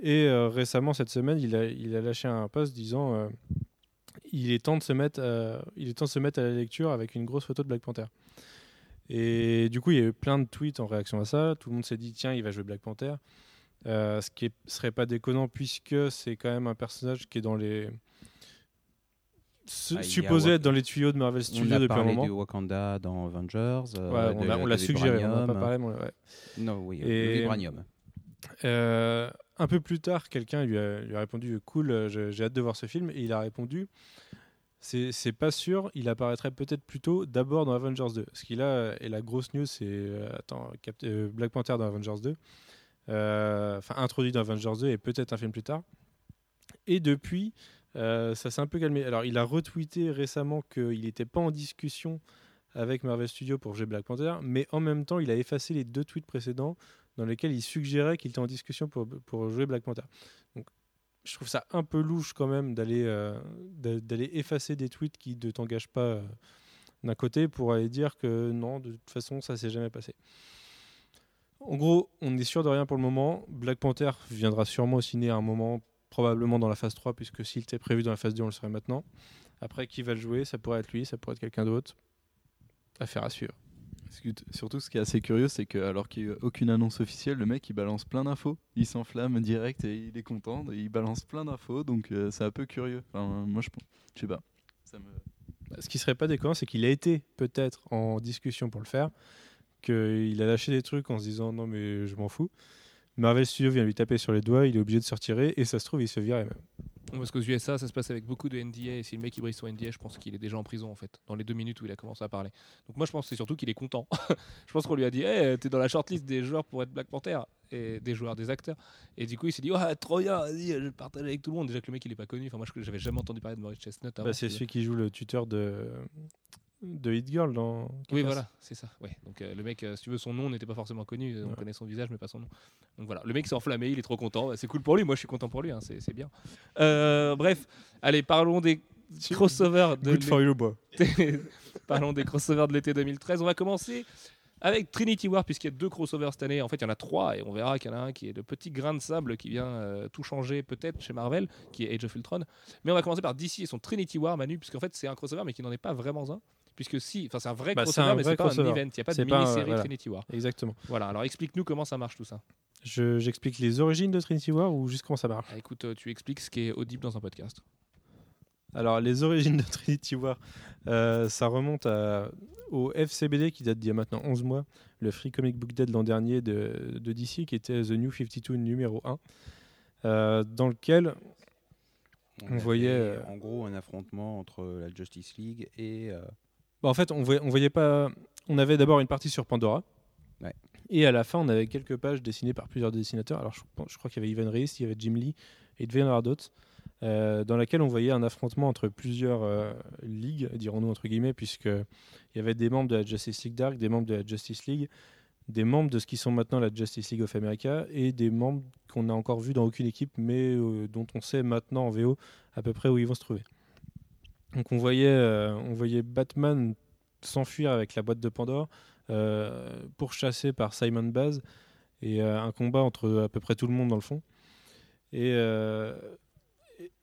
Et euh, récemment cette semaine, il a, il a lâché un post disant euh, il est temps de se mettre, il est temps de se mettre à la lecture avec une grosse photo de Black Panther. Et du coup, il y a eu plein de tweets en réaction à ça. Tout le monde s'est dit tiens, il va jouer Black Panther. Ce qui serait pas déconnant puisque c'est quand même un personnage qui est dans les su-
Ah, a
supposé être dans les tuyaux de Marvel
On
Studios
a
depuis un
parlé
moment.
du Wakanda dans Avengers. euh,
Ouais, on l'a- on suggéré, on n'a pas parlé. mais on l'a- ouais.
Non, oui,
Et-
le Vibranium.
Euh, un peu plus tard, quelqu'un lui a, lui a répondu Cool, euh, j'ai hâte de voir ce film. Et il a répondu C'est pas sûr, il apparaîtrait peut-être plutôt d'abord dans Avengers 2. Ce qu'il a, et la grosse news, c'est euh, attends, Cap- euh, Black Panther dans Avengers 2. Euh, Enfin, introduit dans Avengers 2 et peut-être un film plus tard. Et depuis, euh, ça s'est un peu calmé. Alors, il a retweeté récemment qu'il n'était pas en discussion avec Marvel Studios pour jouer Black Panther, mais en même temps, il a effacé les deux tweets précédents dans lesquels il suggérait qu'il était en discussion pour, jouer Black Panther. Donc, je trouve ça un peu louche quand même d'aller euh, effacer des tweets qui ne t'engagent pas euh, d'un côté pour aller dire que non, de toute façon, ça s'est jamais passé. En gros, on est sûr de rien pour le moment. Black Panther viendra sûrement au ciné à un moment, probablement dans la phase 3, puisque s'il était prévu dans la phase 2, on le saurait maintenant. Après, qui va le jouer? Ça pourrait être lui, ça pourrait être quelqu'un d'autre. Affaire à suivre.
Surtout, ce qui est assez curieux, c'est que alors qu'il n'y a eu aucune annonce officielle, le mec il balance plein d'infos. Il s'enflamme direct et il est content. Et il balance plein d'infos, donc euh, c'est un peu curieux. Enfin, moi je pense, je sais pas. Ça me...
Bah, Ce qui serait pas déconnant, c'est qu'il a été peut-être en discussion pour le faire, qu'il a lâché des trucs en se disant non mais je m'en fous. Marvel Studios vient lui taper sur les doigts, il est obligé de se retirer et ça se trouve il se virait même.
Parce qu'aux USA, ça se passe avec beaucoup de NDA. Et si le mec il brise son NDA, je pense qu'il est déjà en prison en fait, dans les deux minutes où il a commencé à parler. Donc moi, je pense c'est surtout qu'il est content. je pense qu'on lui a dit, hey, t'es dans la shortlist des joueurs pour être Black Panther et des joueurs, des acteurs. Et du coup, il s'est dit, ouais, trop bien, vas-y, je le partage avec tout le monde. Déjà que le mec il est pas connu. Enfin, moi, je- j'avais jamais entendu parler de Maurice Chestnut.
Bah, c'est celui qui joue le tuteur de de Hit Girl dans.
Oui, voilà, c'est ça. Ouais. Donc euh, le mec, euh, si tu veux, son nom n'était pas forcément connu. On
Ouais.
connaît son visage, mais pas son nom. Donc voilà, le mec s'est enflammé, il est trop content. Bah, c'est cool pour lui. Moi, je suis content pour lui. hein, c'est c'est bien. Euh, bref, allez, parlons des crossovers de
Good for you, boy.
parlons des crossovers de l'été 2013. On va commencer avec Trinity War, puisqu'il y a deux crossovers cette année. En fait, il y en a trois, et on verra qu'il y en a un qui est le petit grain de sable qui vient euh, tout changer peut-être chez Marvel, qui est Age of Ultron. Mais on va commencer par DC et son Trinity War, Manu, puisqu'en fait, c'est un crossover, mais qui n'en est pas vraiment un. Puisque si, enfin c'est un vrai
Bah,
crossover,
un
mais c'est pas
crossover.
un event, il n'y a pas de mini-série
voilà.
Trinity War.
Exactement.
Voilà, alors explique-nous comment ça marche tout ça.
Je- J'explique les origines de Trinity War ou juste comment ça marche?
Ah, écoute, euh, tu expliques ce qui est audible dans un podcast.
Alors, les origines de Trinity War, euh, ça remonte à- au FCBD qui date d'il y a maintenant 11 mois, le Free Comic Book Day de l'an dernier de, de DC, qui était The New 52 numéro 1, euh, dans lequel On voyait,
avait, En gros, un affrontement entre la Justice League et.
Bah, en fait, on voyait, on voyait pas. On avait d'abord une partie sur Pandora.
Ouais.
Et à la fin, on avait quelques pages dessinées par plusieurs dessinateurs. Alors, je, crois qu'il y avait Ivan Reis, il y avait Jim Lee et il devait y en avoir d'autres. euh, dans laquelle on voyait un affrontement entre plusieurs euh, ligues, dirons-nous entre guillemets, puisque il y avait des membres de la Justice League Dark, des membres de la Justice League, des membres de ce qui sont maintenant la Justice League of America et des membres qu'on n'a encore vus dans aucune équipe, mais euh, dont on sait maintenant en VO à peu près où ils vont se trouver. Donc on voyait, euh, on voyait Batman s'enfuir avec la boîte de Pandore, euh, pourchassé par Simon Baz, et euh, un combat entre à peu près tout le monde dans le fond. Et,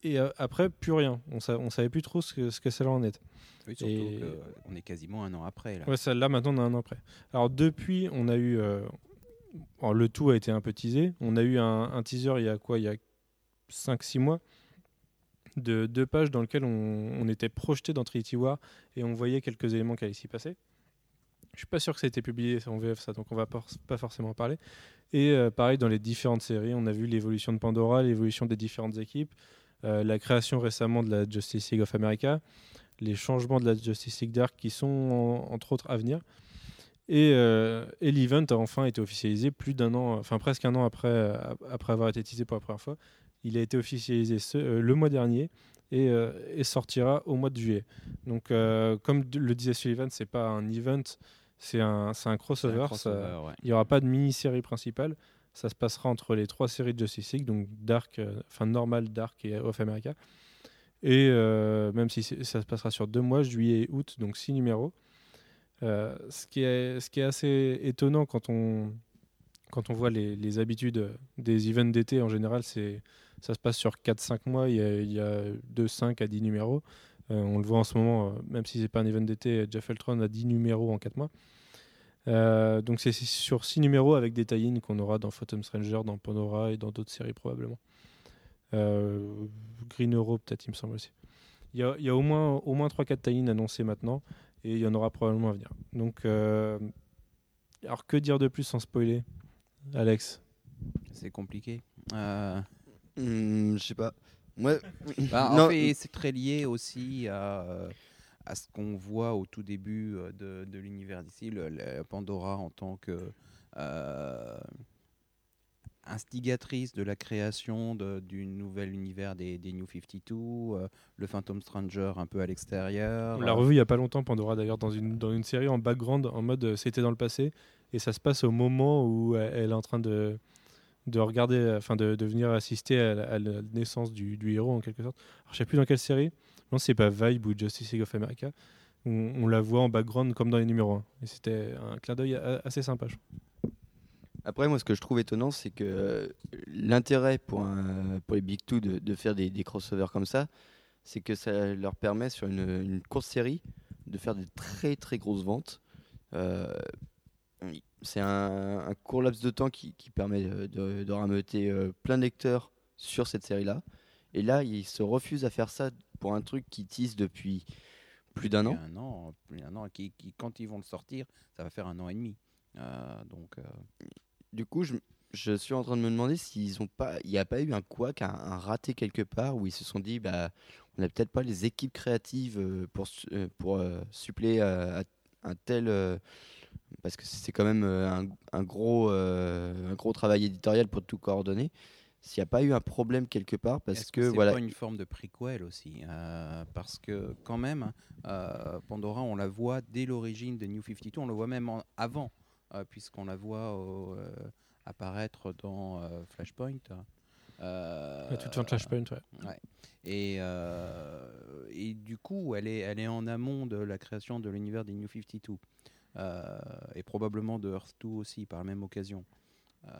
et, et, après, plus rien. On, sa- on savait plus trop ce que, ce que ça en était.
Oui, surtout
Et-
qu'on est quasiment un an après. Là.
Ouais, ça, là maintenant on a un an après. Alors depuis, on a eu alors, le tout a été un peu teasé. On a eu un, un teaser il y a quoi? Il y a 5-6 mois de deux pages dans lequel on, était projeté dans Trinity War et on voyait quelques éléments qui allaient s'y passer. Je suis pas sûr que ça a été publié en VF ça, donc on va pas, forcément en parler. Et euh, pareil dans les différentes séries, on a vu l'évolution de Pandora, l'évolution des différentes équipes, euh, la création récemment de la Justice League of America, les changements de la Justice League Dark qui sont en- entre autres à venir. Et, euh, l'event a enfin été officialisé plus d'un an, enfin presque un an après, euh, après avoir été teasé pour la première fois. Il a été officialisé ce- euh, le mois dernier et, euh, et sortira au mois de juillet. Donc, euh, comme le disait Sullivan, c'est pas un event, c'est un, un
C'est un
crossover. ça-
crossover, ouais.
il n'y aura pas de mini-série principale. Ça se passera entre les trois séries de Justice League, donc Dark, enfin Normal, Dark et Of America. Et même si ça se passera sur deux mois, juillet et août, donc six numéros. Euh, ce, qui est, ce qui est assez étonnant quand on, quand on voit les, les habitudes des events d'été en général, c'est ça se passe sur 4-5 mois, il y a, il y a de 5 à 10 numéros. Euh, on le voit en ce moment, euh, même si c'est pas un event d'été, Jeff Eltron a 10 numéros en 4 mois. Euh, donc c'est sur 6 numéros avec des tie qu'on aura dans Phantom Stranger, dans Pandora et dans d'autres séries probablement. Euh, Green Euro peut-être il me semble aussi. Il y a, il y a au moins, au moins 3-4 tie annoncés maintenant et il y en aura probablement à venir. Donc euh, alors que dire de plus sans spoiler? Alex?
C'est compliqué.
Hmm, je sais pas. Moi,
bah, en fait, c'est très lié aussi à, euh, à ce qu'on voit au tout début euh, de, de l'univers d'ici, le- le Pandora en tant que euh, instigatrice de la création de- du nouvel univers des, des New 52, euh, le Phantom Stranger un peu à l'extérieur.
On l'a revu il y a pas longtemps Pandora d'ailleurs dans une, dans une série en background en mode c'était dans le passé et ça se passe au moment où elle, elle est en train de de regarder enfin de, de venir assister à la, naissance du, du héros en quelque sorte. Alors, je sais plus dans quelle série. Non, c'est pas Vibe ou Justice League of America. On, la voit en background comme dans les numéros 1 et c'était un clin d'œil assez sympa. je.
Après, moi, ce que je trouve étonnant, c'est que euh, l'intérêt pour, pour les Big Two de, de faire des, des crossovers comme ça, c'est que ça leur permet sur une, une courte série de faire des très très grosses ventes. Euh, c'est un, un court laps de temps qui, qui permet de, de, de rameuter euh, plein de lecteurs sur cette série-là. Et là, ils se refusent à faire ça pour un truc qui tease depuis plus d'un an.
Un an, plus d'un an qui, qui, quand ils vont le sortir, ça va faire un an et demi. Euh, donc, euh,
Du coup, je, je suis en train de me demander s'ils ont pas, il n'y a pas eu un couac, un, un raté quelque part où ils se sont dit, bah, on n'a peut-être pas les équipes créatives euh, pour euh, pour euh, suppléer à, à un tel, euh, parce que c'est quand même euh, un, un gros euh, un gros travail éditorial pour tout coordonner. S'il n'y a pas eu un problème quelque part, parce que,
c'est
voilà,
pas une forme de prequel aussi euh, Parce que quand même, euh, Pandora, on la voit dès l'origine de New 52, on le voit même en- avant, euh, puisqu'on la voit au, euh, apparaître dans euh, Flashpoint. Euh,
À toute fin de Flashpoint, ouais.
Ouais. Et, euh, et du coup, elle est, elle est en amont de la création de l'univers des New 52. Euh, et probablement de Earth 2 aussi, par la même occasion. Euh,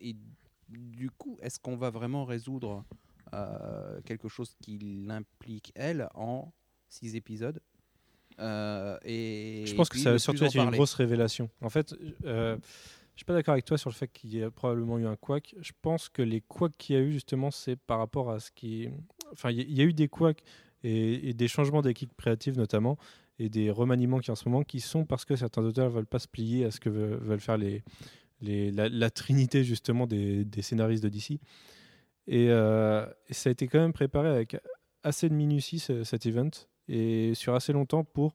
et du coup, est-ce qu'on va vraiment résoudre euh, quelque chose qui l'implique, elle, en six épisodes? Euh, et
Je pense que ça va surtout être une grosse révélation. En fait, euh, je suis pas d'accord avec toi sur le fait qu'il y a probablement eu un couac. Je pense que les couacs qu'il y a eu, justement, c'est par rapport à ce qui. Enfin, il y, a- il y a eu des couacs et, et des changements d'équipe créative, notamment, et des remaniements qui, en ce moment, qui sont parce que certains auteurs veulent pas se plier à ce que ve- veulent faire les, la, trinité, justement, des, scénaristes de DC. Et, euh, et ça a été quand même préparé avec assez de minutie, ce- cet event, et sur assez longtemps pour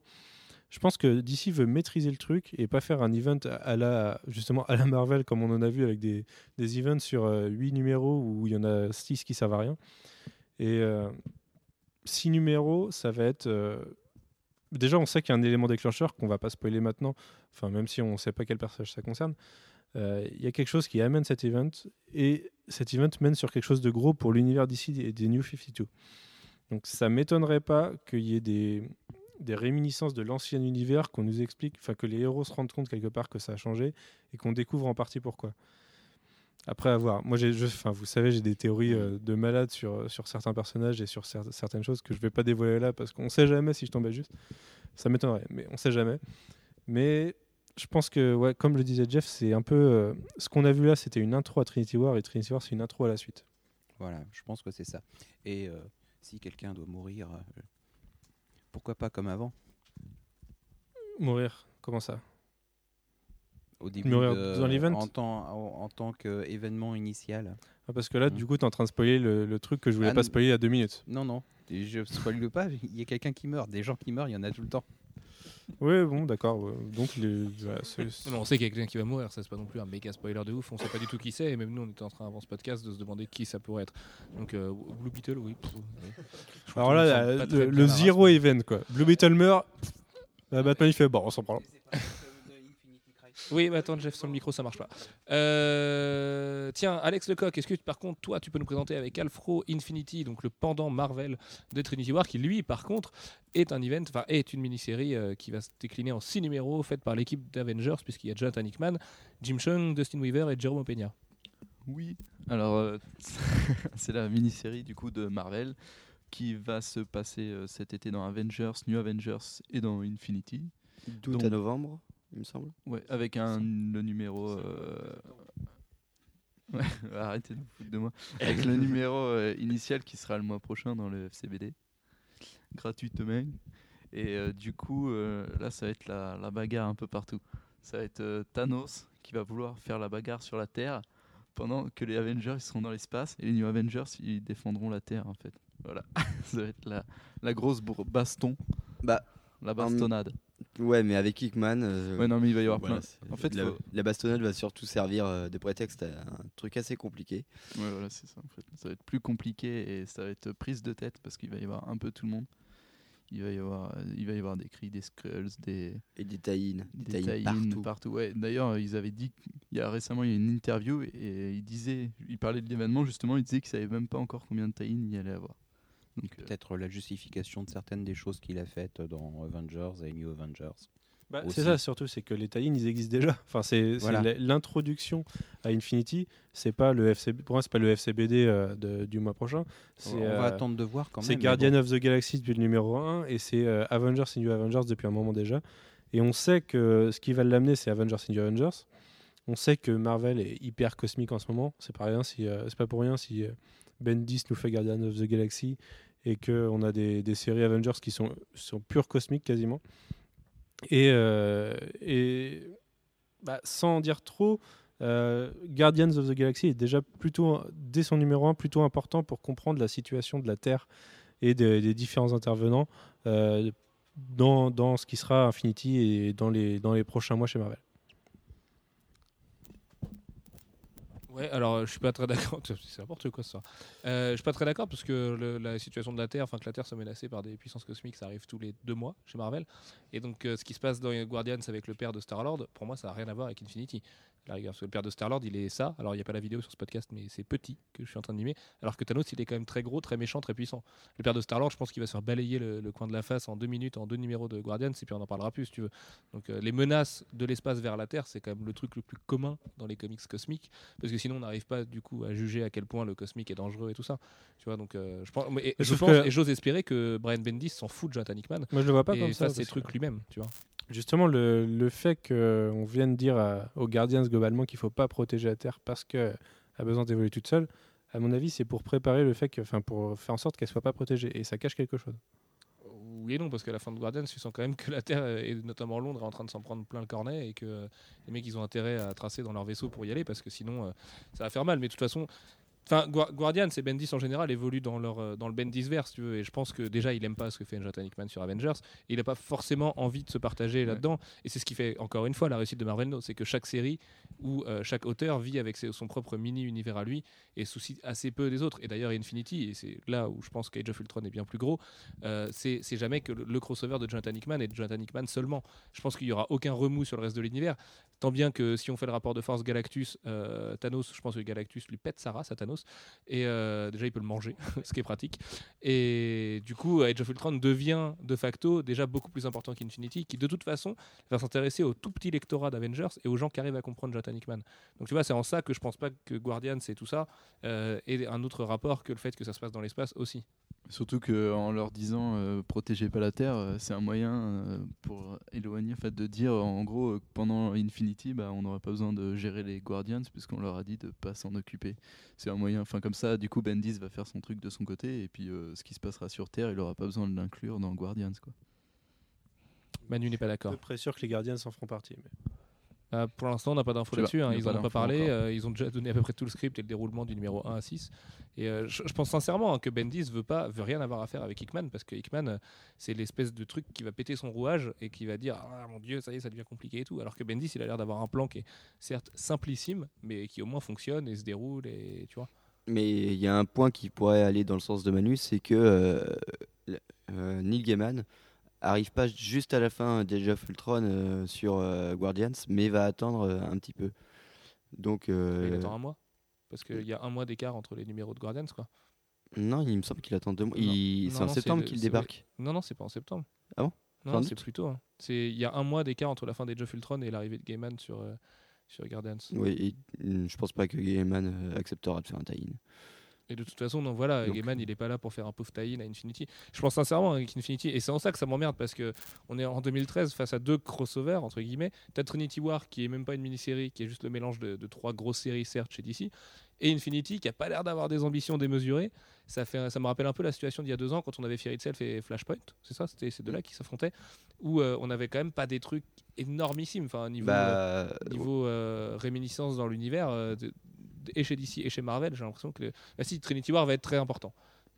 je pense que DC veut maîtriser le truc et pas faire un event à la justement à la Marvel comme on en a vu avec des, des events sur 8 numéros où il y en a 6 qui servent à rien. Et 6 numéros, ça va être euh, déjà on sait qu'il y a un élément déclencheur qu'on va pas spoiler maintenant, enfin même si on sait pas quel personnage ça concerne. Euh, Il y a quelque chose qui amène cet event et cet event mène sur quelque chose de gros pour l'univers d'ici et des New 52. Donc ça m'étonnerait pas qu'il y ait des, des réminiscences de l'ancien univers qu'on nous explique, enfin que les héros se rendent compte quelque part que ça a changé et qu'on découvre en partie pourquoi. Après avoir, moi, j'ai, enfin, vous savez, j'ai des théories euh, de malade sur, sur certains personnages et sur cer- certaines choses que je vais pas dévoiler là parce qu'on sait jamais si je tombais juste. Ça m'étonnerait, mais on sait jamais. Mais je pense que, ouais, comme le disait Jeff, c'est un peu euh, ce qu'on a vu là, c'était une intro à Trinity War et Trinity War, c'est une intro à la suite.
Voilà, je pense que c'est ça. Et euh, si quelqu'un doit mourir, euh, pourquoi pas comme avant?
Mourir, comment ça?
Au début, de-
dans l'event
en tant, en, en tant qu'événement initial.
Ah, Parce que là,
Mm.
du coup, tu es en train de spoiler le, le truc que je voulais
Ah,
pas spoiler il y a deux minutes.
Non, non, je spoil pas, il y a quelqu'un qui meurt. Des gens qui meurent, il y en a tout le temps.
Oui, bon, d'accord. Donc, les- voilà,
Non, on sait qu'il y a quelqu'un qui va mourir, ça c'est pas non plus un méga spoiler de ouf, on sait pas du tout qui c'est, et même nous on était en train avant ce podcast de se demander qui ça pourrait être. Donc euh, Blue Beetle, oui. Je
Alors là, la- le, le
race.
event, quoi. Blue Beetle meurt. La Batman, il fait bon, on s'en prend.
Oui, mais attends, Jeff, sur le micro, ça marche pas. Euh, tiens, Alex Lecoq, est-ce que par contre, toi, tu peux nous présenter avec Alfro Infinity, donc le pendant Marvel de Trinity War, qui lui, par contre, est un event, enfin, est une mini-série euh, qui va se décliner en six numéros, faite par l'équipe d'Avengers, puisqu'il y a Jonathan Hickman, Jim Chung, Dustin Weaver et Jerome Peña.
Oui. Alors, euh, c'est la mini-série du coup de Marvel qui va se passer euh, cet été dans Avengers, New Avengers et dans Infinity.
D'août à novembre, il me semble.
Ouais, avec un le numéro. euh, Ouais, arrêtez de vous foutre de moi. Avec le numéro euh, initial qui sera le mois prochain dans le FCBD, gratuitement. Et euh, du coup, euh, là, ça va être la, la bagarre un peu partout. Ça va être euh, Thanos qui va vouloir faire la bagarre sur la Terre pendant que les Avengers ils seront dans l'espace et les New Avengers ils défendront la Terre en fait. Voilà, ça va être la, la grosse baston,
Bah,
la bastonnade.
Ouais, mais avec Hickman. euh,
Ouais, non, mais il va y avoir
voilà,
plein. En fait,
la,
faut-
la bastonnade va surtout servir euh, de prétexte à un truc assez compliqué.
Ouais, voilà, c'est ça en fait. Ça va être plus compliqué et ça va être prise de tête parce qu'il va y avoir un peu tout le monde. Il va y avoir, euh, il va y avoir des cris, des Skrulls, des,
Et des tie-in. Des
des
tie-in partout.
Ouais, d'ailleurs, ils avaient dit, il y a récemment, il y a une interview et, et il disait, il parlait de l'événement justement, il disait qu'il savait même pas encore combien de tie-in il y allait avoir. Donc, euh,
Peut-être la justification de certaines des choses qu'il a faites dans Avengers et New Avengers.
Bah, c'est ça surtout, c'est que les tie ils existent déjà. Enfin, c'est
Voilà.
l'introduction à Infinity. C'est pas le FCB, pour moi, c'est pas le FCBD euh, de- du mois prochain.
On
euh,
va attendre de voir quand même.
c'est Guardian
bon.
of the Galaxy depuis le numéro 1 et c'est euh, Avengers et New Avengers depuis un moment déjà. Et on sait que ce qui va l'amener, c'est Avengers et New Avengers. On sait que Marvel est hyper cosmique en ce moment. C'est pas rien si euh, c'est pas pour rien si euh, Bendis nous fait Guardian of the Galaxy et que on a des, séries Avengers qui sont sont pure cosmiques quasiment. Et, euh, et bah, sans dire trop, euh, Guardians of the Galaxy est déjà plutôt, dès son numéro 1, plutôt important pour comprendre la situation de la Terre et des, des différents intervenants euh, dans, dans ce qui sera Infinity et dans les, dans les prochains mois chez Marvel.
Alors je suis pas très d'accord. C'est n'importe quoi ça. Euh, je suis pas très d'accord parce que la situation de la Terre, enfin que la Terre soit menacée par des puissances cosmiques, ça arrive tous les deux mois chez Marvel. Et donc euh, ce qui se passe dans Guardians avec le père de Star Lord, pour moi, ça n'a rien à voir avec Infinity. La rigueur, parce que le père de Star Lord, il est ça. Alors il n'y a pas la vidéo sur ce podcast, mais c'est petit que je suis en train de mimer. Alors que Thanos, il est quand même très gros, très méchant, très puissant. Le père de Star Lord, je pense qu'il va se faire balayer le, le coin de la face en deux minutes, en deux numéros de Guardians, et puis on en parlera plus, si tu veux. Donc euh, les menaces de l'espace vers la Terre, c'est quand même le truc le plus commun dans les comics cosmiques parce que sinon on n'arrive pas du coup à juger à quel point le cosmique est dangereux et tout ça tu vois donc euh, je pense et
Mais
je
sauf
pense
que-
et j'ose espérer que Brian Bendis s'en fout de Jonathan Hickman
Moi, je le vois pas
et
comme ça. parce que-
trucs lui-même tu vois
Justement, le, fait qu'on vienne dire aux Guardians globalement qu'il faut pas protéger la Terre parce qu'elle a besoin d'évoluer toute seule, à mon avis, c'est pour préparer le fait que, enfin, pour faire en sorte qu'elle soit pas protégée. Et ça cache quelque chose.
oui et non parce qu'à la fin de Guardians tu sens quand même que la Terre et notamment Londres est en train de s'en prendre plein le cornet et que euh, les mecs ils ont intérêt à tracer dans leur vaisseau pour y aller parce que sinon euh, ça va faire mal mais de toute façon Enfin, Gua- Guardians et Bendis en général évoluent dans, leur, euh, dans le Bendisverse, tu veux, et je pense que déjà il aime pas ce que fait Jonathan Hickman sur Avengers, et il n'a pas forcément envie de se partager là-dedans, et c'est ce qui fait encore une fois la réussite de Marvel, c'est que chaque série ou euh, chaque auteur vit avec ses- son propre mini-univers à lui et soucie assez peu des autres. Et d'ailleurs, Infinity, et c'est là où je pense qu'Age of Ultron est bien plus gros, euh, c'est c'est jamais que le, le crossover de Jonathan Hickman et de Jonathan Hickman seulement. Je pense qu'il y aura aucun remous sur le reste de l'univers. Tant bien que si on fait le rapport de force Galactus, euh, Thanos, je pense que Galactus lui pète sa race à Thanos. Et euh, déjà, il peut le manger, ce qui est pratique. Et du coup, Age of Ultron devient de facto déjà beaucoup plus important qu'Infinity, qui de toute façon va s'intéresser au tout petit lectorat d'Avengers et aux gens qui arrivent à comprendre Jonathan Hickman. Donc tu vois, c'est en ça que je pense pas que Guardians et tout ça euh, ait un autre rapport que le fait que ça se passe dans l'espace aussi.
Surtout qu'en leur disant euh, protégez pas la Terre, euh, c'est un moyen euh, pour éloigner, en fait, de dire en gros euh, que pendant Infinity, bah, on n'aura pas besoin de gérer les Guardians puisqu'on leur a dit de pas s'en occuper. C'est un moyen, enfin comme ça, du coup Bendis va faire son truc de son côté et puis euh, ce qui se passera sur Terre, il aura pas besoin de l'inclure dans Guardians quoi.
Manu n'est pas d'accord.
peu près sûr que les Guardians en feront partie. mais-
Euh, pour l'instant, on n'a pas d'infos là-dessus. hein. Ils
pas
en ont pas parlé. euh, ils ont déjà donné à peu près tout le script et le déroulement du numéro 1 à 6. Et euh, je, je pense sincèrement hein, que Bendis veut pas, veut rien avoir à faire avec Hickman parce que Hickman, c'est l'espèce de truc qui va péter son rouage et qui va dire ah mon dieu, ça y est, ça devient compliqué et tout. Alors que Bendis, il a l'air d'avoir un plan qui est certes simplissime, mais qui au moins fonctionne et se déroule et tu vois.
Mais il y a un point qui pourrait aller dans le sens de Manu, c'est que euh, euh, Neil Gaiman arrive pas juste à la fin d'Age of Ultron euh, sur euh, Guardians, mais va attendre euh, un petit peu. Donc,
Il attend un mois parce qu'il y a un mois d'écart entre les numéros de Guardians quoi.
non, il me semble qu'il attend deux mois. Il- C'est en
non,
septembre qu'il débarque.
Non non, c'est pas en septembre.
Ah bon?
Non, c'est plus tôt. hein. C'est il y a un mois d'écart entre la fin d'Age of Ultron et l'arrivée de Gaiman sur euh, sur Guardians.
Oui, et, mm, je pense pas que Gaiman acceptera de faire un tie-in.
Et de toute façon, non, voilà,
Donc-
Gaiman, il est pas là pour faire un pauvre tie-in à Infinity. Je pense sincèrement avec Infinity, et c'est en ça que ça m'emmerde parce que on est en 2013 face à deux crossovers entre guillemets. T'as Trinity War qui est même pas une mini-série, qui est juste le mélange de, de trois grosses séries certes chez DC, et Infinity qui a pas l'air d'avoir des ambitions démesurées. Ça fait, ça me rappelle un peu la situation d'il y a deux ans quand on avait Fear Itself et Flashpoint. C'est ça, c'était ces deux-là qui s'affrontaient, où euh, on avait quand même pas des trucs énormissimes, enfin niveau. euh,
Bah,
niveau euh, réminiscence dans l'univers, euh, et chez DC et chez Marvel, j'ai l'impression que le- si, Trinity War va être très important.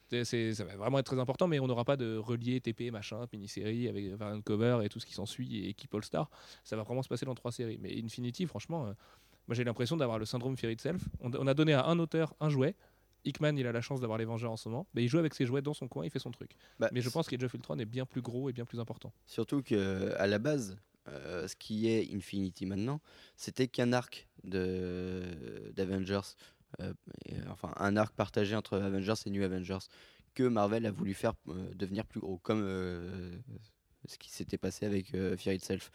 C'est- ça va vraiment être très important, mais on n'aura pas de relié TP, machin, mini-série avec variant cover et tout ce qui s'ensuit et équipe All-Star. Ça va vraiment se passer dans trois séries. Mais Infinity, franchement, euh, moi j'ai l'impression d'avoir le syndrome Fear Itself. On, on a donné à un auteur un jouet. Hickman, il a la chance d'avoir les Vengeurs en ce moment. Mais il joue avec ses jouets dans son coin, il fait son truc.
bah,
Mais je pense que Jeff Ultron est bien plus gros et bien plus important.
Surtout que à la base, euh, ce qui est Infinity maintenant, c'était qu'un arc d'Avengers, euh, euh, enfin un arc partagé entre Avengers et New Avengers que Marvel a voulu faire euh, devenir plus gros, comme ce qui s'était passé avec Fear Itself.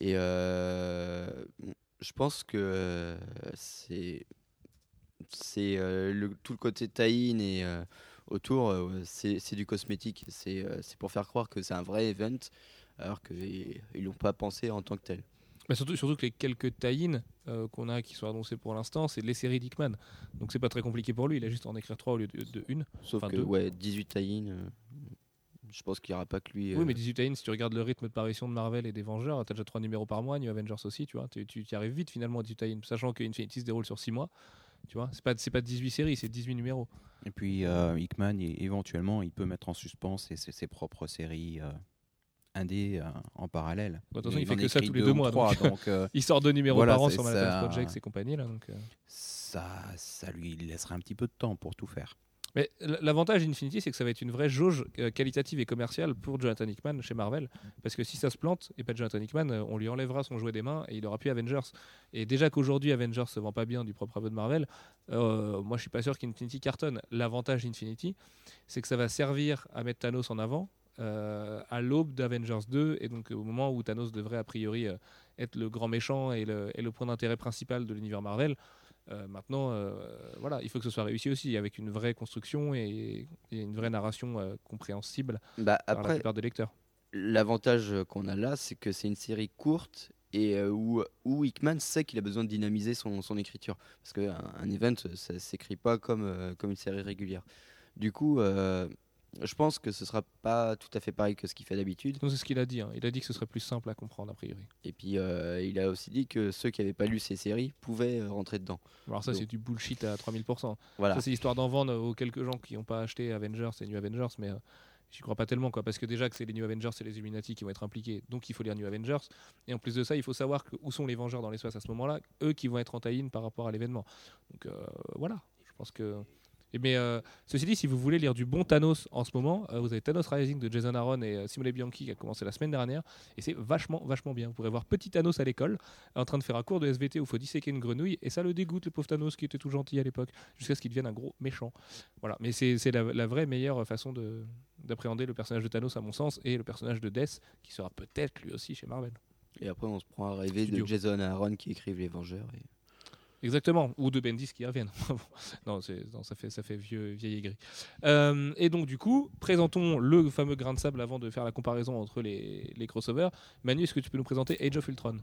Et je pense que c'est c'est tout le côté tie-in et autour, c'est du cosmétique. C'est pour faire croire que c'est un vrai event, alors qu'ils l'ont pas pensé en tant que tel.
Mais surtout, surtout que les quelques tie-in euh, qu'on a qui sont annoncés pour l'instant, c'est les séries d'Hickman. Donc c'est pas très compliqué pour lui, il a juste à en écrire trois au lieu de, de une.
Sauf
Enfin,
que,
deux.
ouais, 18 tie-in, euh, je pense qu'il n'y aura pas que lui.
Oui,
euh,
mais 18 tie-in, si tu regardes le rythme de parution de Marvel et des Vengeurs, t'as déjà trois numéros par mois, New Avengers aussi, tu vois. Tu, tu y arrives vite finalement à 18 tie-in, sachant que Infinity se déroule sur 6 mois. Tu vois, c'est pas, c'est pas 18 séries, c'est 18 numéros.
Et puis euh, Hickman, éventuellement, il peut mettre en suspens ses, ses- ses propres séries euh, indé euh, en parallèle.
Façon, il
en
fait que ça tous les
deux
mois,
trois,
donc.
donc
Il sort deux numéros
Voilà,
par an sur Manhattan
ça.
Projects et compagnie. Là, donc, euh.
ça, ça lui laissera un petit peu de temps pour tout faire.
Mais l'avantage d'Infinity, c'est que ça va être une vraie jauge euh, qualitative et commerciale pour Jonathan Hickman chez Marvel. Parce que si ça se plante, et pas de Jonathan Hickman, on lui enlèvera son jouet des mains et il aura plus Avengers. Et déjà qu'aujourd'hui, Avengers se vend pas bien du propre aveu de Marvel, euh, moi je suis pas sûr qu'Infinity cartonne. L'avantage d'Infinity, c'est que ça va servir à mettre Thanos en avant. Euh, à l'aube d'Avengers 2 et donc au moment où Thanos devrait a priori euh, être le grand méchant et le, et le point d'intérêt principal de l'univers Marvel, euh, maintenant, euh, voilà, il faut que ce soit réussi aussi avec une vraie construction et, et une vraie narration euh, compréhensible
Bah,
par la plupart des lecteurs.
l'avantage euh, qu'on a là, c'est que c'est une série courte et euh, où, où Hickman sait qu'il a besoin de dynamiser son, son écriture. Parce qu'un un event, ça s'écrit pas comme, euh, comme une série régulière. Du coup, euh, je pense que ce sera pas tout à fait pareil que ce qu'il fait d'habitude.
C'est ce qu'il a dit. hein. Il a dit que ce serait plus simple à comprendre a priori.
Et puis, euh, il a aussi dit que ceux qui n'avaient pas lu ces séries pouvaient euh, rentrer dedans.
Alors ça c'est du bullshit à 3000%.
Voilà.
Ça c'est histoire d'en vendre aux quelques gens qui n'ont pas acheté Avengers et New Avengers, mais euh, j'y crois pas tellement quoi, parce que déjà que c'est les New Avengers et les Illuminati qui vont être impliqués, donc il faut lire New Avengers. Et en plus de ça, il faut savoir que, où sont les Vengeurs dans l'espace à ce moment-là, eux qui vont être en tie par rapport à l'événement. Donc euh, voilà, je pense que mais euh, ceci dit, si vous voulez lire du bon Thanos en ce moment, euh, vous avez Thanos Rising de Jason Aaron et euh, Simone Bianchi qui a commencé la semaine dernière, et c'est vachement, vachement bien. Vous pourrez voir petit Thanos à l'école, en train de faire un cours de SVT où il faut disséquer une grenouille, et ça le dégoûte, le pauvre Thanos qui était tout gentil à l'époque, jusqu'à ce qu'il devienne un gros méchant. Voilà, mais c'est la, la vraie meilleure façon de- d'appréhender le personnage de Thanos à mon sens, et le personnage de Death, qui sera peut-être lui aussi chez Marvel.
Et après, on se prend à rêver
Studio.
de Jason Aaron qui écrivent Les Vengeurs. et-
Exactement, ou de Bendis qui reviennent. non, ça fait, ça fait vieux, vieil aigri. Euh, et donc, du coup, présentons le fameux grain de sable avant de faire la comparaison entre les, les crossovers. Manu, est-ce que tu peux nous présenter Age of Ultron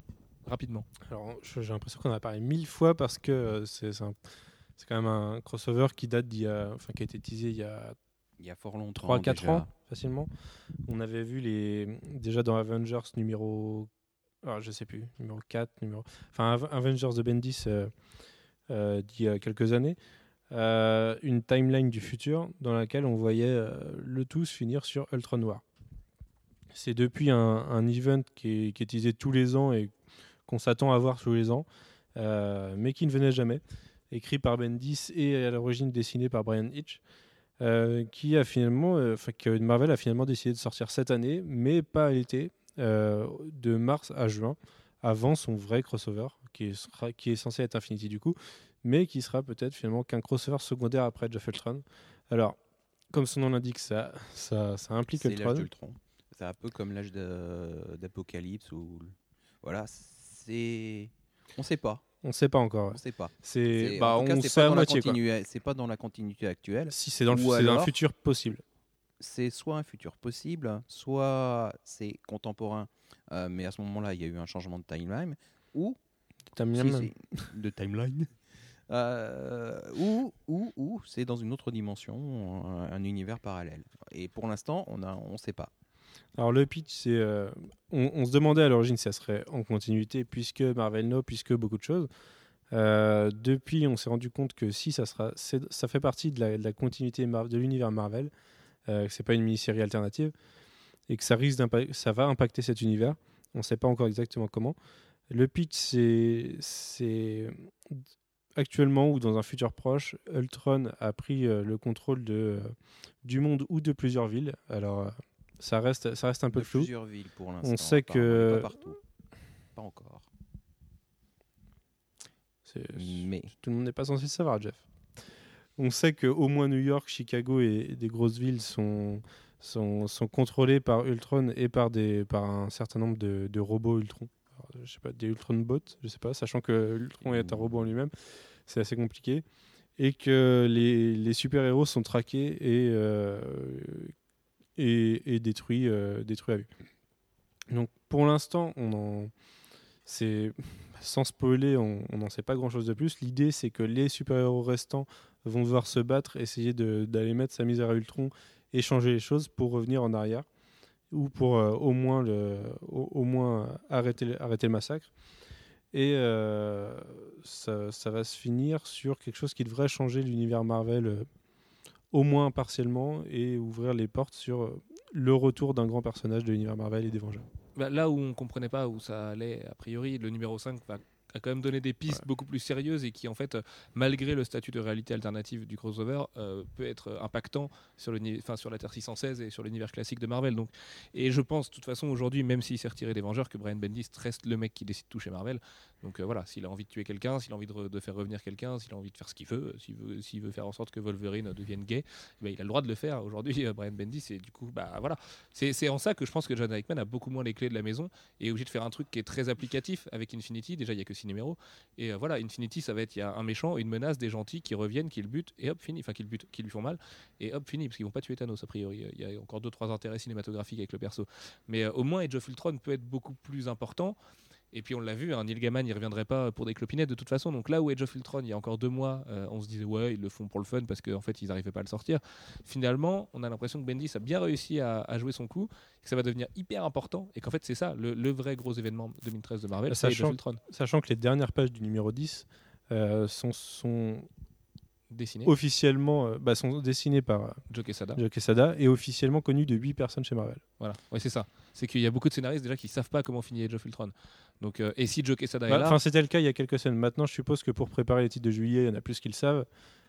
rapidement?
Alors, j'ai l'impression qu'on en a parlé mille fois parce que euh, c'est c'est un- c'est quand même un crossover qui date d'il y a, enfin, qui a été teasé il y a
Il y a fort longtemps.
3-4
déjà.
ans facilement. On avait vu les déjà dans Avengers numéro alors, je sais plus, numéro 4, numéro enfin Av- Avengers de Bendis euh, euh, d'il y a quelques années. euh, une timeline du futur dans laquelle on voyait le tout se finir sur Ultron Noir. C'est depuis un, event qui est, utilisé tous les ans et qu'on s'attend à voir tous les ans, mais qui ne venait jamais. Écrit par Bendis et à l'origine dessiné par Brian Hitch, qui a finalement, que Marvel a finalement décidé de sortir cette année, mais pas à l'été, de mars à juin, avant son vrai crossover, qui sera, qui est censé être Infinity du coup, mais qui sera peut-être finalement qu'un crossover secondaire après Jeff Ultron. Alors, comme son nom l'indique, ça, ça, ça implique Ultron.
d'Ultron. C'est un peu comme l'âge d'Apocalypse ou voilà, c'est on sait pas,
On ne sait pas encore.
on sait pas.
C'est, bah,
cas,
on
c'est
sait
pas
à moitié.
C'est pas dans la continuité actuelle.
Si c'est dans, le, dans un futur possible.
C'est soit un futur possible, soit c'est contemporain, euh, mais à ce moment-là, il y a eu un changement de timeline, ou si de timeline, euh, ou ou ou c'est dans une autre dimension, un, un univers parallèle. Et pour l'instant, on on sait pas.
Alors le pitch, c'est, euh, on, on se demandait à l'origine si ça serait en continuité, puisque Marvel No, puisque beaucoup de choses. Euh, depuis, on s'est rendu compte que si ça sera, ça fait partie de la, de la continuité Mar- de l'univers Marvel, euh, que c'est pas une mini-série alternative, et que ça risque ça va impacter cet univers. On ne sait pas encore exactement comment. Le pitch, c'est, actuellement ou dans un futur proche, Ultron a pris euh, le contrôle de, euh, du monde ou de plusieurs villes. Alors, euh, ça reste, ça reste un peu
De
flou.
plusieurs villes pour l'instant.
sait
apparemment,
que-
pas partout, pas encore. Mais
Tout le monde n'est pas censé le savoir, Jeff. On sait qu'au moins New York, Chicago et des grosses villes sont, sont, contrôlées par Ultron et par, des, par un certain nombre de, robots Ultron. Je sais pas, des Ultron bots, je sais pas, sachant que Ultron est un robot en lui-même, c'est assez compliqué. Et que les, les super-héros sont traqués et, euh, et, et détruits, euh, détruits à vue. Donc pour l'instant, on sans spoiler, on on n'en sait pas grand chose de plus. L'idée, c'est que les super-héros restants vont devoir se battre, essayer d'aller mettre sa misère à Ultron et changer les choses pour revenir en arrière ou pour euh, au, moins le, au, moins arrêter, arrêter le massacre. Et euh, ça, ça va se finir sur quelque chose qui devrait changer l'univers Marvel euh, au moins partiellement et ouvrir les portes sur le retour d'un grand personnage de l'univers Marvel et des Vengeurs.
Bah, Là où on comprenait pas où ça allait, a priori, le numéro 5 va a quand même donné des pistes beaucoup plus sérieuses et qui en fait malgré le statut de réalité alternative du crossover euh, peut être impactant sur le enfin sur la Terre 616 et sur l'univers classique de Marvel. Donc et je pense de toute façon aujourd'hui même s'il s'est retiré des Vengeurs que Brian Bendis reste le mec qui décide tout chez Marvel donc euh, voilà s'il a envie de tuer quelqu'un s'il a envie de, re- de faire revenir quelqu'un s'il a envie de faire ce qu'il veut s'il veut faire en sorte que Wolverine devienne gay eh ben, il a le droit de le faire aujourd'hui euh, Brian Bendis du coup bah voilà c'est en ça que je pense que John Hickman a beaucoup moins les clés de la maison et est obligé de faire un truc qui est très applicatif avec Infinity. Déjà, il n'y a que 6 numéros. Et euh, voilà, Infinity, ça va être il y a un méchant, une menace, des gentils qui reviennent, qui le butent, et hop, fini. Enfin, qui le butent, qui lui font mal, et hop, fini. Parce qu'ils vont pas tuer Thanos, a priori. Il y a encore 2-3 intérêts cinématographiques avec le perso. Mais au moins, Age of Ultron peut être beaucoup plus important. Et puis on l'a vu, hein, Neil Gaiman il reviendrait pas pour des clopinettes de toute façon. Donc là où Age of Ultron, il y a encore deux mois, euh, on se disait ouais ils le font pour le fun parce qu'en fait ils n'arrivaient pas à le sortir. Finalement, on a l'impression que Bendis a bien réussi à, à jouer son coup, que ça va devenir hyper important et qu'en fait c'est ça le, le vrai gros événement 2013 de Marvel, c'est Age
Sachant-
of Ultron
Sachant que les dernières pages du numéro 10 euh, sont, sont
dessiné,
officiellement euh, bah, sont dessinées par euh,
Joe Quesada.
Joe Quesada et officiellement connues de 8 personnes chez Marvel.
Voilà, ouais c'est ça. C'est qu'il y a beaucoup de scénaristes déjà qui savent pas comment finir Age of Ultron. Donc euh, et si Joe Quesada est
Bah,
là,
Enfin, c'était le cas il y a quelques semaines. Maintenant, je suppose que pour préparer les titres de juillet, il y en a plus qui le savent.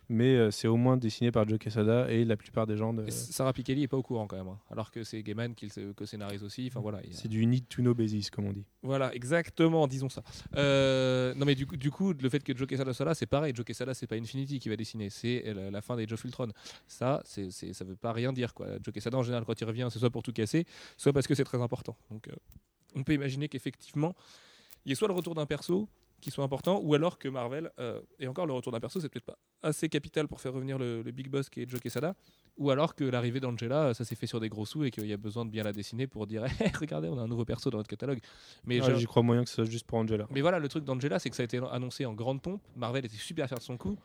mais euh, c'est au moins dessiné par Joe Quesada et la plupart des gens. De...
Sarah Pikeli est pas au courant quand même, hein. alors que c'est Gaiman qui le scénarise aussi. Enfin voilà. a-
C'est du need to know basis, comme on dit.
Voilà, exactement, disons ça. Euh, non mais du coup, du coup, le fait que Joe Quesada soit là, c'est pareil. Joe Quesada, c'est pas Infinity qui va dessiner, c'est la, la fin des Joe Fultron. Ça, c'est, ça veut pas rien dire quoi. Joe Quesada, en général, quand il revient, c'est soit pour tout casser, soit parce que c'est très important. Donc, on peut imaginer qu'effectivement, il y ait soit le retour d'un perso qui soit important, ou alors que Marvel, euh, et encore le retour d'un perso, c'est peut-être pas assez capital pour faire revenir le, le big boss qui est Joe Quesada, ou alors que l'arrivée d'Angela, euh, ça s'est fait sur des gros sous et qu'il y a besoin de bien la dessiner pour dire, Eh, regardez, on a un nouveau perso dans notre catalogue. Mais
Ah, J'y crois moyen que ce soit juste pour Angela.
mais voilà, le truc d'Angela, c'est que ça a été annoncé en grande pompe. Marvel était super fier de son coup.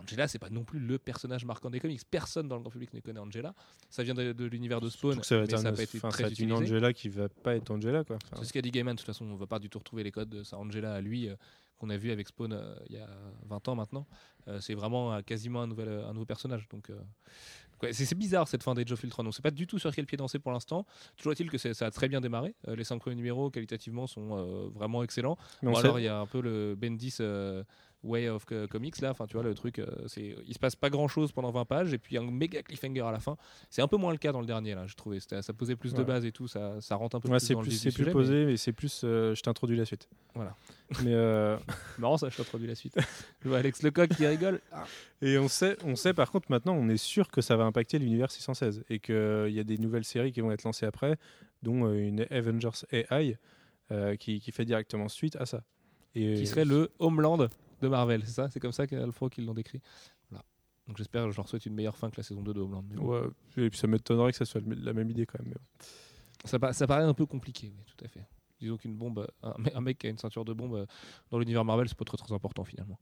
Angela, c'est pas non plus le personnage marquant des comics. Personne dans le grand public ne connaît Angela. Ça vient de, de l'univers de Spawn,
ça va être,
ça
un- être une. Angela qui va pas être Angela. Quoi. Enfin,
C'est ce qu'a dit Gaiman. De toute façon, on va pas du tout retrouver les codes de sa Angela à lui euh, qu'on a vu avec Spawn euh, il y a 20 ans maintenant. Euh, c'est vraiment euh, quasiment un, nouvel, un nouveau personnage. Donc, ouais, c'est bizarre cette fin d'Age of Ultron. On sait pas du tout sur quel pied danser pour l'instant. Toujours est-il que ça a très bien démarré. Les 5 premiers numéros qualitativement sont vraiment excellents. Bon, alors il y a un peu le Bendis Way of Co- Comics là, enfin tu vois le truc, euh, c'est il se passe pas grand chose pendant 20 pages et puis un méga cliffhanger à la fin. C'est un peu moins le cas dans le dernier là, j'ai trouvé. C'était- Ça posait plus de
Ouais.
bases et tout, ça, ça rentre un peu
Ouais,
plus
c'est
dans le
plus,
vif
c'est plus
sujet,
posé, mais c'est plus. euh, je t'introduis la suite.
Voilà.
Mais euh,
mais Marrant ça, je t'introduis la suite. je vois Alex Lecoq qui rigole. Ah.
et on sait, on sait par contre maintenant, on est sûr que ça va impacter l'univers 616 et qu'il y a des nouvelles séries qui vont être lancées après, dont euh, une Avengers AI euh, qui, qui fait directement suite à ça. Et
Qui serait le Homeland de Marvel, c'est ça? C'est comme ça qu'Alfro qu'ils l'ont décrit. Voilà. Donc j'espère, je leur souhaite une meilleure fin que la saison 2 de Homeland. Mais.
Ouais, et puis ça m'étonnerait que ça soit la même idée quand même. mais.
Ça, pa- ça paraît un peu compliqué, oui, tout à fait. Disons qu'une bombe, un, me- un mec qui a une ceinture de bombe euh, dans l'univers Marvel, c'est pas très très important finalement.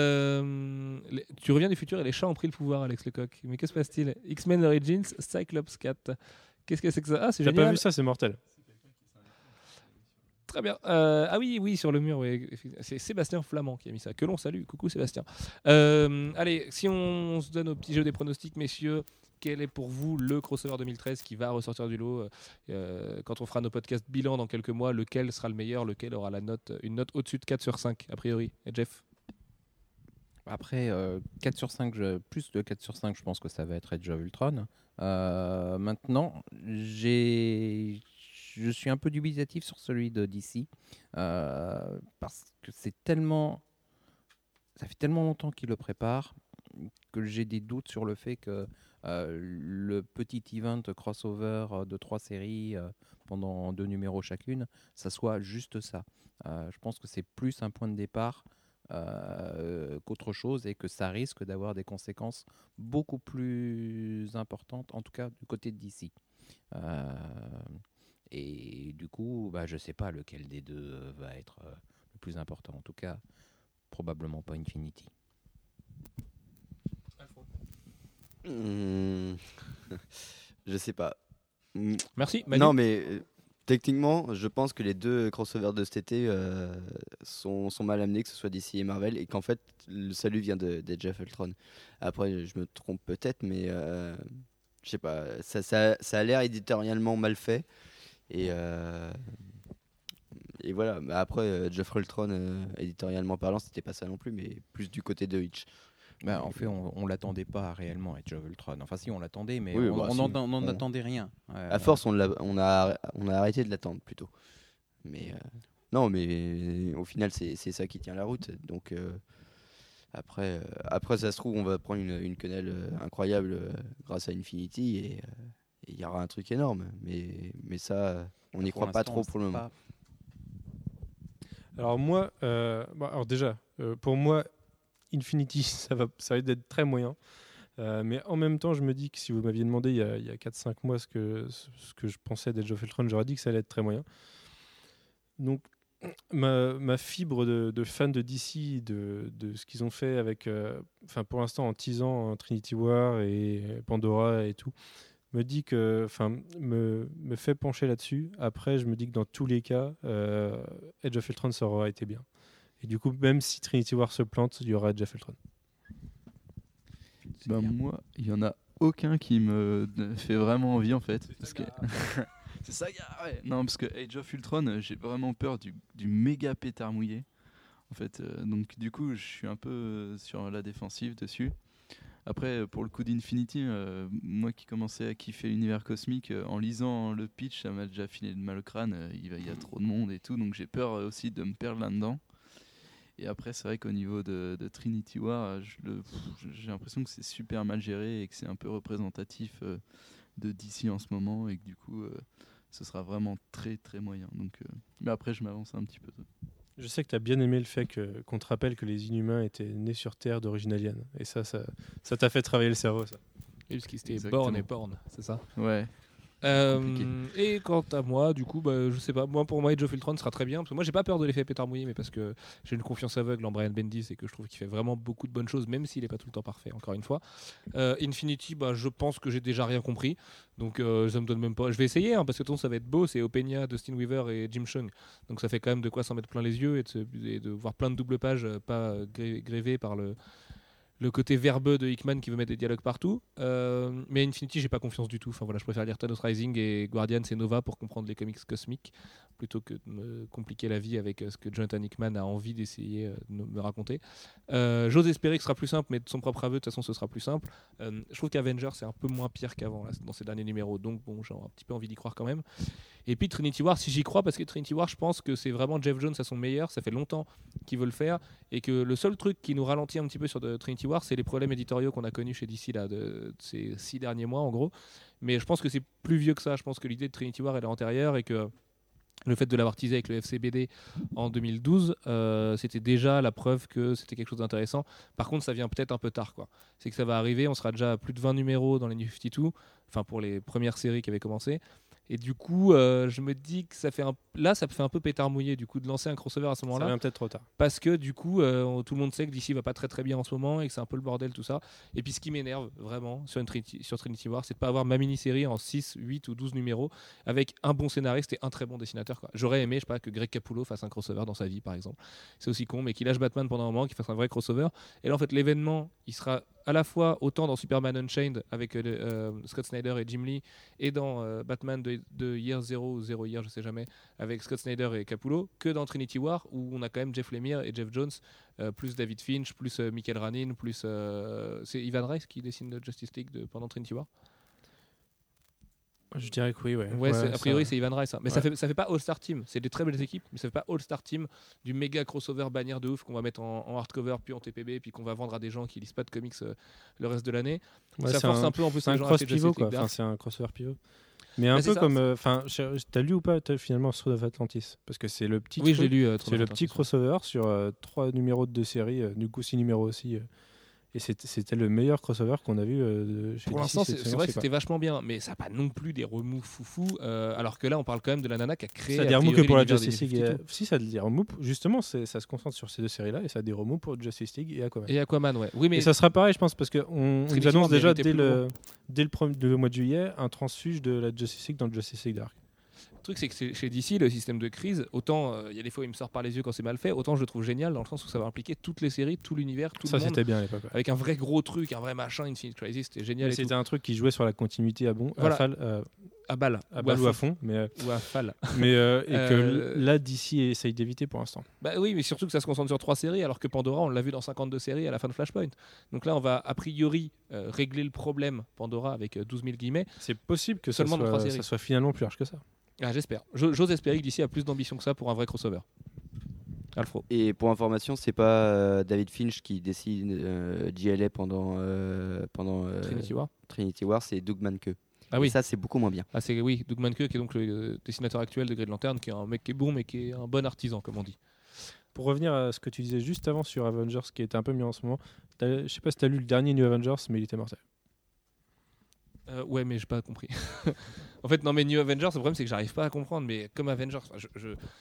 Euh, les- tu reviens du futur et les chats ont pris le pouvoir, Alex Lecoq. Mais que se passe-t-il? X-Men Origins, Cyclops 4. Qu'est-ce que c'est que ça? Ah, c'est
T'as
génial.
pas vu ça, c'est mortel.
Très bien. Euh, ah oui, oui, sur le mur, oui. c'est Sébastien Flamand qui a mis ça. Que l'on salue. Coucou Sébastien. Euh, allez, si on se donne au petit jeu des pronostics, messieurs, quel est pour vous le crossover 2013 qui va ressortir du lot Euh, Quand on fera nos podcasts bilan dans quelques mois, lequel sera le meilleur Lequel aura la note, une note au-dessus de 4 sur 5, a priori? Et Jeff?
Après, euh, 4 sur 5, je- plus de 4 sur 5, je pense que ça va être Age of Ultron. Maintenant, j'ai, je suis un peu dubitatif sur celui de DC. euh, parce que c'est tellement. Ça fait tellement longtemps qu'il le prépare que j'ai des doutes sur le fait que euh, le petit event crossover euh, de trois séries pendant deux numéros chacune, ça soit juste ça. Je pense que c'est plus un point de départ qu'autre chose et que ça risque d'avoir des conséquences beaucoup plus importantes, en tout cas du côté de DC. Et du coup, bah, je ne sais pas lequel des deux euh, va être euh, le plus important. En tout cas, probablement pas Infinity.
Hmm. je sais pas.
Merci. Manu
Non, mais euh, techniquement, je pense que les deux crossovers de cet été euh, sont, sont mal amenés, que ce soit DC et Marvel, et qu'en fait, le salut vient de, de Jeff Ultron. Après, je me trompe peut-être, mais euh, je sais pas. Ça, ça, ça a l'air éditorialement mal fait. Et, euh, et voilà. Mais après, euh, Jeff Ultron, euh, éditorialement parlant, c'était pas ça non plus, mais plus du côté de Hitch.
Bah, en fait, on, on l'attendait pas réellement, Age of Ultron. Enfin, si, on l'attendait, mais
Oui,
on
bah, si.
n'en attendait rien. Euh,
À force, on, a, on a arrêté de l'attendre plutôt. Mais euh, non, mais au final, c'est c'est ça qui tient la route. Donc euh, après, après, ça se trouve, on va prendre une, une quenelle incroyable grâce à Infinity et il y aura un truc énorme. Mais, mais ça, on n'y croit pas trop pour le moment.
pas.
Alors moi, euh, bon, alors déjà, euh, pour moi, Infinity, ça va, ça va être très moyen. Euh, mais en même temps, je me dis que si vous m'aviez demandé il y a, il y a 4-5 mois ce que, ce que je pensais d'Age of Ultron, j'aurais dit que ça allait être très moyen. Donc, ma, ma fibre de, de fan de DC, de, de ce qu'ils ont fait avec, euh, enfin pour l'instant en teasant hein, Trinity War et Pandora et tout, me dit que, enfin, me, me fait pencher là-dessus. Après, je me dis que dans tous les cas, euh, Edge of Ultron, ça aura été bien. Et du coup, même si Trinity War se plante, il y aura Edge of Ultron.
Bah,
bien.
moi, il y en a aucun qui me fait vraiment envie en fait. Parce que... c'est Saga, ouais. Non, parce que Age of Ultron, euh, j'ai vraiment peur du, du méga pétard mouillé. En fait, euh, donc du coup, je suis un peu euh, sur la défensive dessus. Après, euh, pour le coup d'Infinity, euh, moi qui commençais à kiffer l'univers cosmique, euh, en lisant le pitch, ça m'a déjà filé de mal au crâne. il, y a trop de monde et tout, donc j'ai peur aussi de me perdre là-dedans. Et après, c'est vrai qu'au niveau de, Trinity War, j'ai l'impression que c'est super mal géré et que c'est un peu représentatif de DC en ce moment et que du coup, ce sera vraiment très très moyen. Mais après, je m'avance un petit peu.
Je sais que tu as bien aimé le fait que- qu'on te rappelle que les Inhumains étaient nés sur Terre d'origine alien. Et ça, ça ça t'a fait travailler le cerveau, ça.
Et parce qu'il était
Exactement.
born et porn, c'est ça?
Ouais.
Euh, et quant à moi, du coup, bah, je sais pas. Moi, pour moi, Age of Ultron sera très bien. Parce que moi, j'ai pas peur de l'effet pétard mouillé, mais parce que j'ai une confiance aveugle en Brian Bendis et que je trouve qu'il fait vraiment beaucoup de bonnes choses, même s'il est pas tout le temps parfait. Encore une fois, Euh, Infinity, bah, je pense que j'ai déjà rien compris, donc euh, ça me donne même pas. Je vais essayer, hein, parce que façon, ça va être beau. C'est Openia, Dustin Weaver et Jim Chung, donc ça fait quand même de quoi s'en mettre plein les yeux et de, se- et de voir plein de doubles pages, euh, pas gré- grévées par le le côté verbeux de Hickman qui veut mettre des dialogues partout. Euh, mais Infinity, j'ai pas confiance du tout. Enfin voilà, je préfère lire Thanos Rising et Guardians et Nova pour comprendre les comics cosmiques plutôt que de me compliquer la vie avec euh, ce que Jonathan Hickman a envie d'essayer euh, de me raconter. Euh, J'ose espérer que ce sera plus simple, mais de son propre aveu, de toute façon, ce sera plus simple. Je trouve qu'Avengers c'est un peu moins pire qu'avant dans ces derniers numéros, donc bon, j'ai un petit peu envie d'y croire quand même. Et puis Trinity War, si j'y crois, parce que Trinity War, je pense que c'est vraiment Jeff Jones à son meilleur. Ça fait longtemps qu'il veut le faire et que le seul truc qui nous ralentit un petit peu sur de Trinity C'est les problèmes éditoriaux qu'on a connus chez DC là, de, ces six derniers mois en gros. Mais je pense que c'est plus vieux que ça. Je pense que l'idée de Trinity War elle est antérieure et que le fait de l'avoir teasé avec le FCBD en 2012, euh, c'était déjà la preuve que c'était quelque chose d'intéressant. Par contre, ça vient peut-être un peu tard. C'est que ça va arriver, on sera déjà à plus de 20 numéros dans les New 52, enfin pour les premières séries qui avaient commencé. Et du coup, euh, je me dis que ça fait un... là, ça fait un peu pétard mouillé du coup de lancer un crossover à ce
Ça
moment-là
vient peut-être trop tard.
parce que du coup euh, tout le monde sait que DC va pas très très bien en ce moment et que c'est un peu le bordel tout ça et puis ce qui m'énerve vraiment sur, une Trinity, sur Trinity War c'est de pas avoir ma mini-série en 6, 8 ou 12 numéros avec un bon scénariste et un très bon dessinateur quoi. j'aurais aimé je sais pas que Greg Capullo fasse un crossover dans sa vie par exemple c'est aussi con mais qu'il lâche Batman pendant un moment qu'il fasse un vrai crossover et là en fait l'événement il sera à la fois autant dans Superman Unchained avec euh, euh, Scott Snyder et Jim Lee et dans euh, Batman de, Year Zero ou Zero Year je sais jamais avec Scott Snyder et Capullo que dans Trinity War où on a quand même Jeff Lemire et Jeff Jones plus David Finch plus Michael Ranin plus c'est Ivan Reis qui dessine le Justice League pendant Trinity War
Je dirais que oui, ouais.
a priori c'est Ivan Reis hein. mais ça fait ça fait pas All Star Team c'est des très belles équipes mais ça fait pas All Star Team du méga crossover bannière de ouf qu'on va mettre en, en hardcover puis en TPB puis qu'on va vendre à des gens qui lisent pas de comics euh, le reste de l'année ça force
un-
un, peu en plus
C'est
les
un
gens à
cross
acheter
pivot,
Justice
quoi.
League
Enfin, c'est un crossover pivot. Mais un peu
ça,
comme. euh, Enfin, t'as lu ou pas finalement Sword of Atlantis? Parce que c'est le petit.
oui j'ai lu euh,
C'est le petit crossover sur trois numéros de deux séries, du coup six numéros aussi. Euh, et c'était le meilleur crossover qu'on a vu euh, chez
Pour l'instant, c'est vrai que c'était vachement bien, mais ça n'a pas non plus des remous foufou. euh, alors que là, on parle quand même de la nana qui a créé.
Ça a des remous que pour la Justice League. et-
52.
Si, ça a des remous. Justement, ça se concentre sur ces deux séries-là et ça a des remous pour Justice League et Aquaman.
Et Aquaman, ouais. Oui, mais
Et ça sera pareil, je pense, parce qu'on nous annonce déjà dès le, dès le, premier- le mois de juillet un transfuge de la Justice League dans le Justice League Dark.
Le truc, c'est que chez DC, le système de crise, autant euh, il y a des fois où il me sort par les yeux quand c'est mal fait, autant je le trouve génial dans le sens où ça va impliquer toutes les séries, tout l'univers, tout
ça,
le monde.
c'était bien à l'époque. ouais.
Avec un vrai gros truc, un vrai machin, Infinite Crisis, c'était génial.
C'était un truc qui jouait sur la continuité à bon,
Voilà.
à, fal- euh,
À balle.
à balle ou à fond, mais, euh,
Ou à
mais euh, et que là d'ici essaye d'éviter pour l'instant.
Bah oui, mais surtout que ça se concentre sur trois séries, alors que Pandora, on l'a vu dans 52 séries à la fin de Flashpoint. Donc là, on va a priori régler le problème Pandora avec euh, 12 000 guillemets.
C'est possible que ça
Seulement dans trois
soit,
séries.
ça soit finalement plus large que ça.
Ah, J'espère. Je- J'ose espérer que DC a plus d'ambition que ça pour un vrai crossover. Alfro.
Et pour information, c'est pas euh, David Finch qui dessine euh, JLA pendant, euh, pendant euh,
Trinity War.
Trinity War, c'est Doug Manke.
Ah
Et
oui.
ça, c'est beaucoup moins bien.
Ah, c'est oui, Doug Manke, qui est donc le dessinateur actuel de Green Lantern, qui est un mec qui est bon, mais qui est un bon artisan, comme on dit.
Pour revenir à ce que tu disais juste avant sur Avengers, qui était un peu mieux en ce moment, je sais pas si tu as lu le dernier New Avengers, mais il était mortel.
Euh, ouais, mais j'ai pas compris. en fait, non, mais New Avengers, le problème, c'est que j'arrive pas à comprendre. Mais comme Avengers,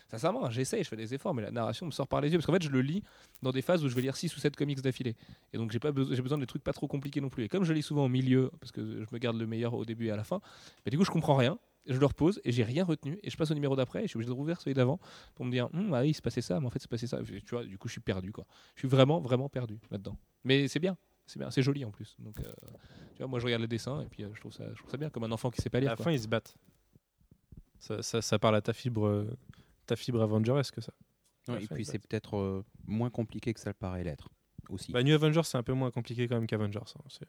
sincèrement, j'essaye, je fais des efforts, mais la narration me sort par les yeux. Parce qu'en fait, je le lis dans des phases où je vais lire 6 ou 7 comics d'affilée. Et donc, j'ai pas besoin, j'ai besoin de trucs pas trop compliqués non plus. Et comme je lis souvent au milieu, parce que je me garde le meilleur au début et à la fin, mais du coup, je comprends rien. Je le repose et j'ai rien retenu. Et je passe au numéro d'après et je suis obligé de rouvrir celui d'avant pour me dire, Hum, ah oui, il se passait ça, mais en fait, c'est passé ça. Tu vois, du coup, je suis perdu. Je suis vraiment, vraiment perdu là-dedans. Mais c'est bien. C'est bien, c'est joli en plus. Donc, euh, tu vois, moi je regarde les dessins et puis euh, je, trouve ça, je trouve ça bien, comme un enfant qui sait pas
À
lire.
la
quoi.
fin, ils se battent. Ça, ça, ça parle à ta fibre, euh, ta fibre Avengeresque, ça.
Ouais, et puis c'est peut-être euh, moins compliqué que ça le paraît l'être. aussi.
Bah, New Avengers, c'est un peu moins compliqué quand même qu'Avengers. hein, c'est-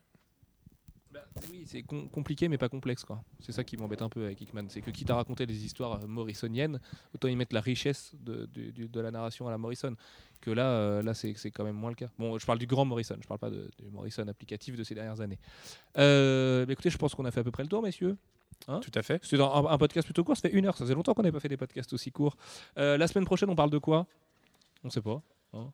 Bah, oui, c'est com- compliqué mais pas complexe quoi. C'est ça qui m'embête un peu avec Hickman, c'est que quitte à raconter des histoires euh, morrisoniennes, autant y mettre la richesse de, de- du- de la narration à la Morrison. Que là, euh, là c'est quand même moins le cas. Bon, je parle du grand Morrison, je parle pas de- du Morrison applicatif de ces dernières années. Euh, bah, écoutez, je pense qu'on a fait à peu près le tour, messieurs.
Tout à fait.
C'est un, un podcast plutôt court, ça fait une heure, ça faisait longtemps qu'on n'avait pas fait des podcasts aussi courts. Euh, la semaine prochaine, on parle de quoi? On sait pas. hein.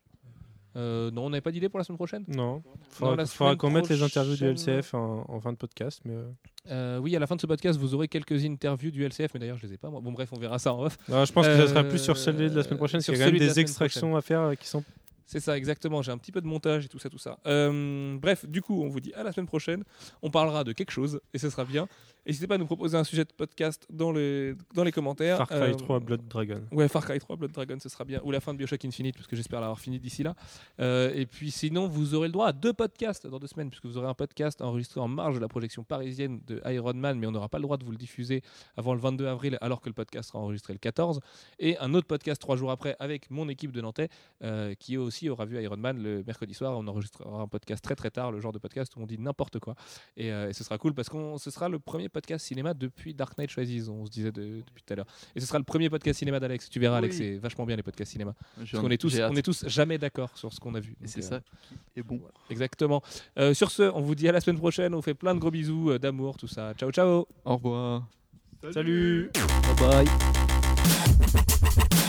Euh, non, on n'avait pas d'idée pour la semaine prochaine?
Non, faudra,
la
faudra
semaine
qu'on mette les interviews du LCF en, en fin de podcast. Mais euh,
Euh, Oui, à la fin de ce podcast, vous aurez quelques interviews du LCF, mais d'ailleurs, je les ai pas. Moi. Bon, bref, on verra ça en off.
non, je pense que ça sera plus sur celle de la semaine prochaine, parce
sur
qu'il y a quand même
celui
des extractions à faire qui sont.
C'est ça, exactement. J'ai un petit peu de montage et tout ça, tout ça. Bref, du coup, on vous dit à la semaine prochaine. On parlera de quelque chose et ce sera bien. N'hésitez pas à nous proposer un sujet de podcast dans les, dans les commentaires.
Far Cry
Euh,
3 Blood Dragon.
Ouais, Far Cry 3, Blood Dragon, ce sera bien. Ou la fin de Bioshock Infinite, parce que j'espère l'avoir fini d'ici là. Euh, et puis sinon, vous aurez le droit à deux podcasts dans deux semaines, puisque vous aurez un podcast enregistré en marge de la projection parisienne de Iron Man, mais on n'aura pas le droit de vous le diffuser avant le 22 avril, alors que le podcast sera enregistré le 14. Et un autre podcast trois jours après avec mon équipe de Nantais, euh, qui aussi aura vu Iron Man le mercredi soir. On enregistrera un podcast très très tard, le genre de podcast où on dit n'importe quoi. Et, euh, et ce sera cool parce que ce sera le premier podcast cinéma depuis Dark Knight Rises, on se disait de- depuis tout à l'heure. Et ce sera le premier podcast cinéma d'Alex. Tu verras, Alex,
Oui.
c'est vachement bien les podcasts cinéma. Parce qu'on est tous, on est tous jamais d'accord sur ce qu'on a vu.
Et c'est
euh,
ça qui est bon.
Exactement. Euh, sur ce, on vous dit à la semaine prochaine. On fait plein de gros bisous, euh, d'amour, tout ça. Ciao, ciao.
Au revoir.
Salut
Bye bye.